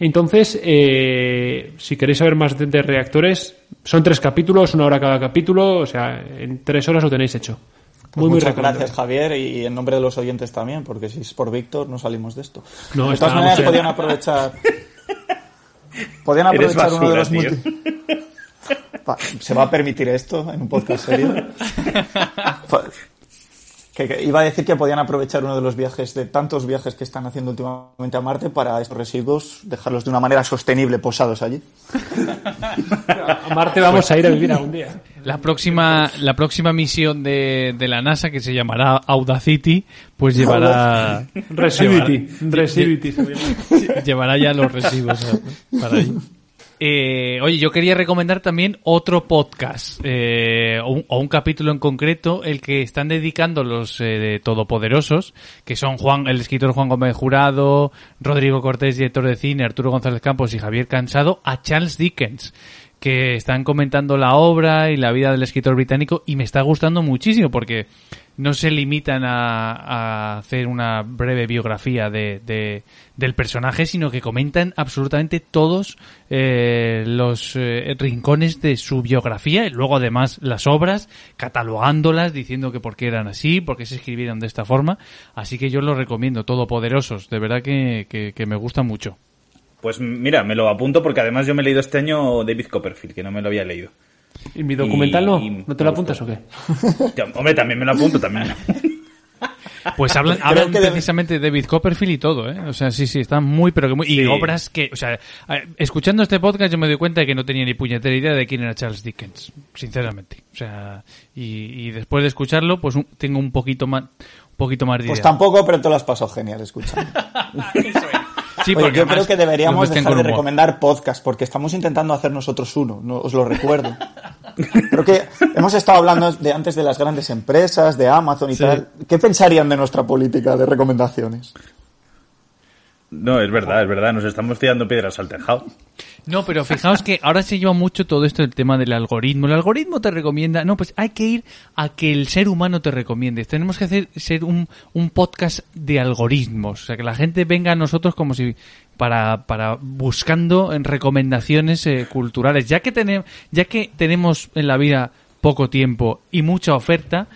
Entonces, eh, si queréis saber más de, de reactores, son tres capítulos, una hora cada capítulo, o sea, en tres horas lo tenéis hecho.
Pues
Muy,
muchas gracias, Javier, y en nombre de los oyentes también, porque si es por Víctor, no salimos de esto.
No,
de todas maneras, podían aprovechar. Podían aprovechar uno de los multi- ¿Se va a permitir esto en un podcast serio? Que, iba a decir que podían aprovechar uno de los viajes, de tantos viajes que están haciendo últimamente a Marte para estos residuos, dejarlos de una manera sostenible posados allí.
A Marte vamos a ir a vivir algún día.
La próxima, la próxima misión de, de la NASA, que se llamará Audacity, pues llevará,
se llama.
llevará ya los residuos para allí. Eh, oye, yo quería recomendar también otro podcast eh, o, un, capítulo en concreto, el que están dedicando los eh, de todopoderosos, que son Juan, el escritor Juan Gómez Jurado, Rodrigo Cortés, director de cine, Arturo González Campos y Javier Cansado, a Charles Dickens que están comentando la obra y la vida del escritor británico y me está gustando muchísimo porque no se limitan a, a hacer una breve biografía de, de- del personaje, sino que comentan absolutamente todos eh, los eh, rincones de su biografía y luego además las obras, catalogándolas, diciendo que por qué eran así, por qué se escribieron de esta forma. Así que yo lo recomiendo, todopoderosos, de verdad que, que, me gusta mucho.
Pues mira, me lo apunto porque además yo me he leído este año David Copperfield, que no me lo había leído.
¿Y mi documental no?
Y-
¿No te lo apuntas o qué?
Hombre, también me lo apunto, también.
Pues hablan, hablan
que
precisamente de David Copperfield y todo, ¿eh? O sea, sí, sí, están muy, pero que muy...
Sí.
Y obras que, o sea, escuchando este podcast yo me doy cuenta de que no tenía ni puñetera idea de quién era Charles Dickens, sinceramente. O sea, y, y después de escucharlo, pues un- tengo un poquito más, un poquito más de
Pues
idea.
tampoco, pero te lo has pasado genial escuchando.
Sí,
Oye,
porque
yo creo que deberíamos dejar de recomendar podcast, porque estamos intentando hacer nosotros uno, no, os lo recuerdo. Creo que hemos estado hablando de antes de las grandes empresas, de Amazon y
Sí.
tal. ¿Qué pensarían de nuestra política de recomendaciones?
No, es verdad, es verdad, nos estamos tirando piedras al tejado.
No, pero fijaos que ahora se lleva mucho todo esto del tema del algoritmo. El algoritmo te recomienda, no, pues hay que ir a que el ser humano te recomiende. Tenemos que hacer ser un, un podcast de algoritmos, o sea, que la gente venga a nosotros como si para, para buscando en recomendaciones eh, culturales. Ya que tenemos, ya que tenemos en la vida poco tiempo y mucha oferta,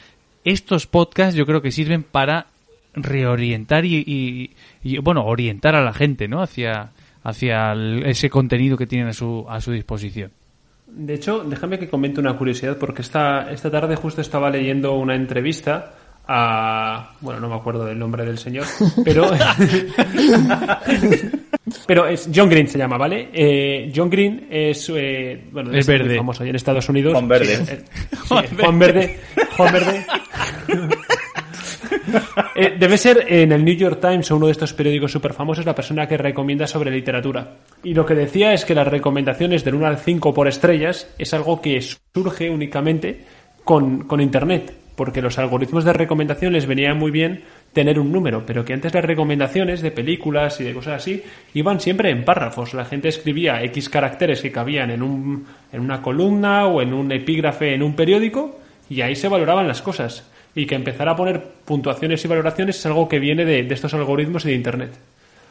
estos podcasts yo creo que sirven para reorientar y, y- y, bueno orientar a la gente no hacia hacia el- ese contenido que tienen a su a su disposición
De hecho, déjame que comente una curiosidad, porque esta, esta tarde justo estaba leyendo una entrevista a... Bueno, no me acuerdo del nombre del señor, pero... pero es John Green se llama, ¿vale? Eh, John Green es... eh, bueno,
Es verde.
famoso ahí en Estados Unidos.
Juan Verde.
Sí, eh, sí, Juan Verde. Juan Verde. Eh, debe ser en el New York Times o uno de estos periódicos súper famosos la persona que recomienda sobre literatura. Y lo que decía es que las recomendaciones del 1 al 5 por estrellas es algo que surge únicamente con, con Internet. Porque los algoritmos de recomendación les venía muy bien tener un número, pero que antes las recomendaciones de películas y de cosas así iban siempre en párrafos. La gente escribía X caracteres que cabían en, un, en una columna o en un epígrafe en un periódico y ahí se valoraban las cosas. Y que empezar a poner puntuaciones y valoraciones es algo que viene de, de estos algoritmos y de Internet.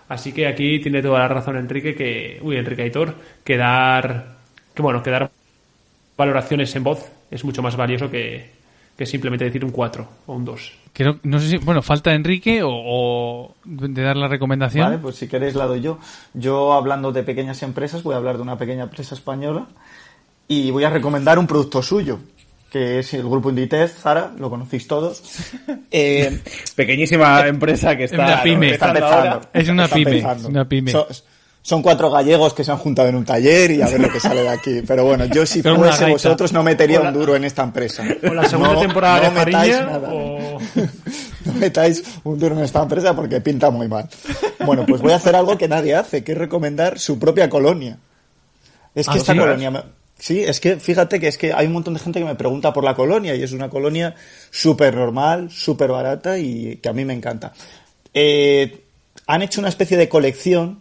Así que aquí tiene toda la razón Enrique que, uy, Enrique Aitor, que dar, que bueno, que dar valoraciones en voz es mucho más valioso que, que simplemente decir un 4 o un 2.
Creo, no sé si bueno falta Enrique o, o de dar la recomendación
Vale, pues si queréis la doy yo. Yo hablando de pequeñas empresas, voy a hablar de una pequeña empresa española y voy a recomendar un producto suyo. Que es el grupo Inditex, Zara, lo conocéis todos. Eh,
Pequeñísima empresa que está,
una pyme.
está
empezando.
Es una
Está
pyme, una pyme.
Son, son cuatro gallegos que se han juntado en un taller y a ver lo que sale de aquí. Pero bueno, yo si
una
fuese vosotros no metería un duro en esta empresa.
¿O la segunda
No-
temporada
no
de
nada.
O...
No metáis un duro en esta empresa porque pinta muy mal. Bueno, pues voy a hacer algo que nadie hace, que es recomendar su propia colonia. Es que
Ah,
esta
¿sí?
colonia... Sí, es que fíjate que es que hay un montón de gente que me pregunta por la colonia y es una colonia súper normal, súper barata y que a mí me encanta. Eh, han hecho una especie de colección,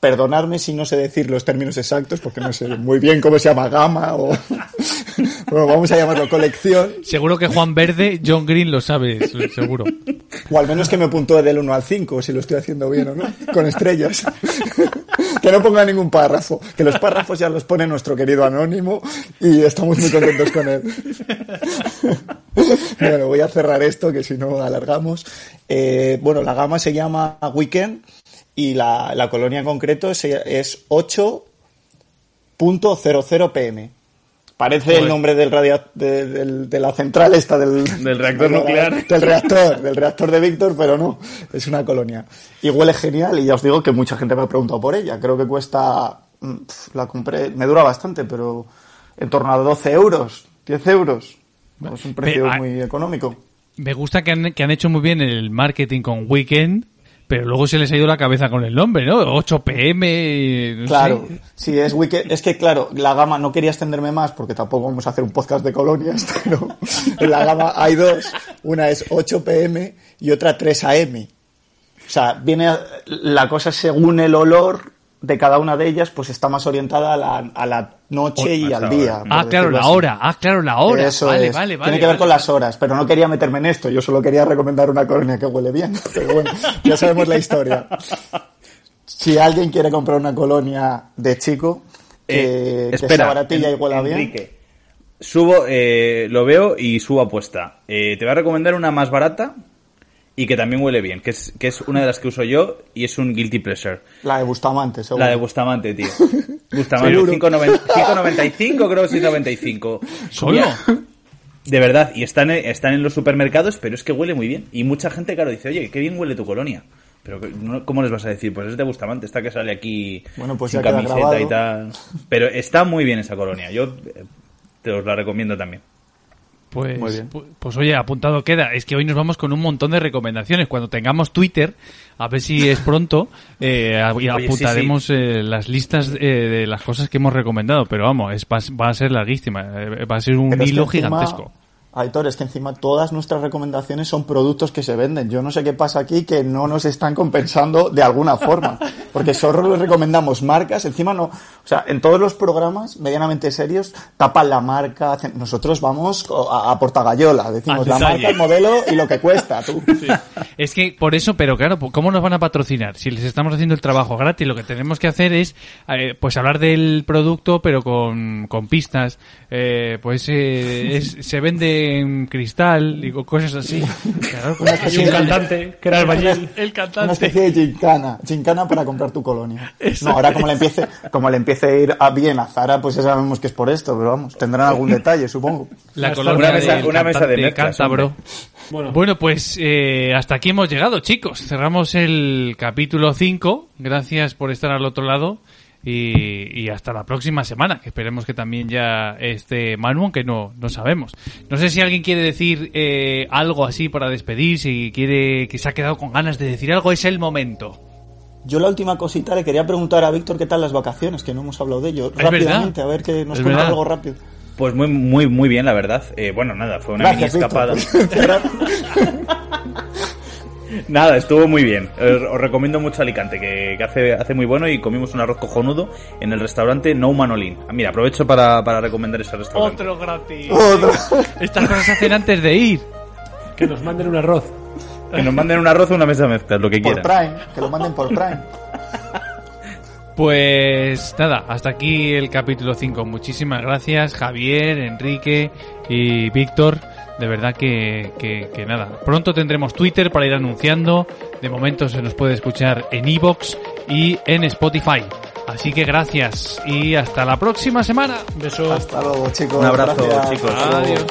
perdonadme si no sé decir los términos exactos porque no sé muy bien cómo se llama gama o... bueno, vamos a llamarlo colección.
Seguro que Juan Verde, John Green lo sabe, seguro.
O al menos que me puntúe del 1 al 5, si lo estoy haciendo bien o no, con estrellas. que no ponga ningún párrafo, que los párrafos ya los pone nuestro querido anónimo y estamos muy contentos con él. bueno, voy a cerrar esto, que si no alargamos. Eh, bueno, la gama se llama Weekend y la, la colonia en concreto es, es 8.00 pm. Parece
Joder.
el nombre del radia de, del- de la central esta del,
Del reactor nuclear.
Del reactor, del reactor de Víctor, pero no, es una colonia. Y huele genial y ya os digo que mucha gente me ha preguntado por ella. Creo que cuesta, mm, la compré, me dura bastante, pero en torno a 12 euros, 10 euros. Es un precio
ah,
muy económico.
Me gusta que han, que han hecho muy bien el marketing con Weekend, pero luego se les ha ido la cabeza con el nombre, ¿no? 8 pm. no
Claro,
sé.
sí, es Weekend. Es que, claro, la gama, no quería extenderme más porque tampoco vamos a hacer un podcast de colonias, pero en la gama hay dos. Una es 8 pm y otra 3 am. O sea, viene la cosa según el olor de cada una de ellas, pues está más orientada a la, a la noche y
Hasta
al día.
Ah, claro,
decirlo
la
así.
hora. Ah, claro, la hora.
Eso
vale,
es.
vale, vale.
Tiene que ver
vale.
con las horas, pero no quería meterme en esto. Yo solo quería recomendar una colonia que huele bien. Pero bueno, ya sabemos la historia. Si alguien quiere comprar una colonia de chico, que,
Eh,
que
espera,
sea baratilla y huela bien.
Enrique, Subo, eh, lo veo y subo apuesta. Eh, te voy a recomendar una más barata y que también huele bien, que es, que es una de las que uso yo y es un guilty pleasure.
La de Bustamante, seguro.
La de Bustamante, tío. Bustamante,
Seguro.
5,90 5,95 creo que sí, 95.
¿Solo?
De verdad, y están, en- están en los supermercados, pero es que huele muy bien. Y mucha gente, claro, dice, oye, qué bien huele tu colonia. Pero ¿cómo les vas a decir? Pues es de Bustamante, esta que sale aquí
Bueno, pues
sin camiseta
grabado.
y tal. Pero está muy bien esa colonia. Yo eh, te os la recomiendo también.
Pues,
Muy bien.
pu- pues oye, apuntado queda. Es que hoy nos vamos con un montón de recomendaciones. Cuando tengamos Twitter, a ver si es pronto, eh,
sí,
apuntaremos eh, las listas eh, de las cosas que hemos recomendado. Pero vamos, es, va, va a ser larguísima. eh, Va a ser un
Pero es que
hilo
encima-
gigantesco.
Aitor, es que encima todas nuestras recomendaciones son productos que se venden. Yo no sé qué pasa aquí que no nos están compensando de alguna forma. Porque solo les recomendamos marcas, encima no. O sea, en todos los programas medianamente serios tapan la marca. Nosotros vamos a, a Portagayola, decimos la marca, el modelo y lo que cuesta, tú.
Es que por eso, pero claro, ¿cómo nos van a patrocinar? Si les estamos haciendo el trabajo gratis, lo que tenemos que hacer es, eh, pues hablar del producto, pero con, con pistas. Eh, pues eh, es- se vende en cristal y co- cosas así. Claro,
Una
un cantante, que era
el
Una
cantante.
especie de gincana, gincana para comprar tu colonia. No, ahora como le empiece, como le empiece a ir a bien a Zara, pues ya sabemos que es por esto, pero vamos, tendrán algún detalle, supongo.
La
Una
colonia
mesa-
del
una mesa de
cántabro.
Bueno,
Bueno, pues eh, hasta aquí hemos llegado, chicos. Cerramos el capítulo 5. Gracias por estar al otro lado. Y, y hasta la próxima semana, que esperemos que también ya esté Manu, aunque no, no sabemos. No sé si alguien quiere decir eh, algo así para despedir, si quiere que se ha quedado con ganas de decir algo, es el momento.
Yo la última cosita le quería preguntar a Víctor qué tal las vacaciones, que no hemos hablado de ello.
Es
Rápidamente,
verdad.
a ver que nos cuenta algo rápido.
Pues muy, muy, muy bien, la verdad. Eh, bueno, nada, fue una
Gracias,
mini
Víctor.
escapada. Nada, estuvo muy bien. Eh, Os recomiendo mucho Alicante, que, que hace, hace muy bueno y comimos un arroz cojonudo en el restaurante No Manolín. Ah, Mira, aprovecho para, para recomendar ese restaurante.
gratis.
Otro.
Estas cosas se hacen antes de ir.
que nos manden un arroz.
Que nos manden un arroz o una mesa de mezclas, lo que
Por
quieran.
Prime, que lo manden por Prime.
Pues nada, hasta aquí el capítulo 5. Muchísimas gracias Javier, Enrique y Víctor. De verdad que, que, que nada. Pronto tendremos Twitter para ir anunciando. De momento se nos puede escuchar en Evox y en Spotify. Así que gracias y hasta la próxima semana.
Beso.
Hasta luego, chicos.
Un abrazo,
Gracias.
chicos.
Adiós.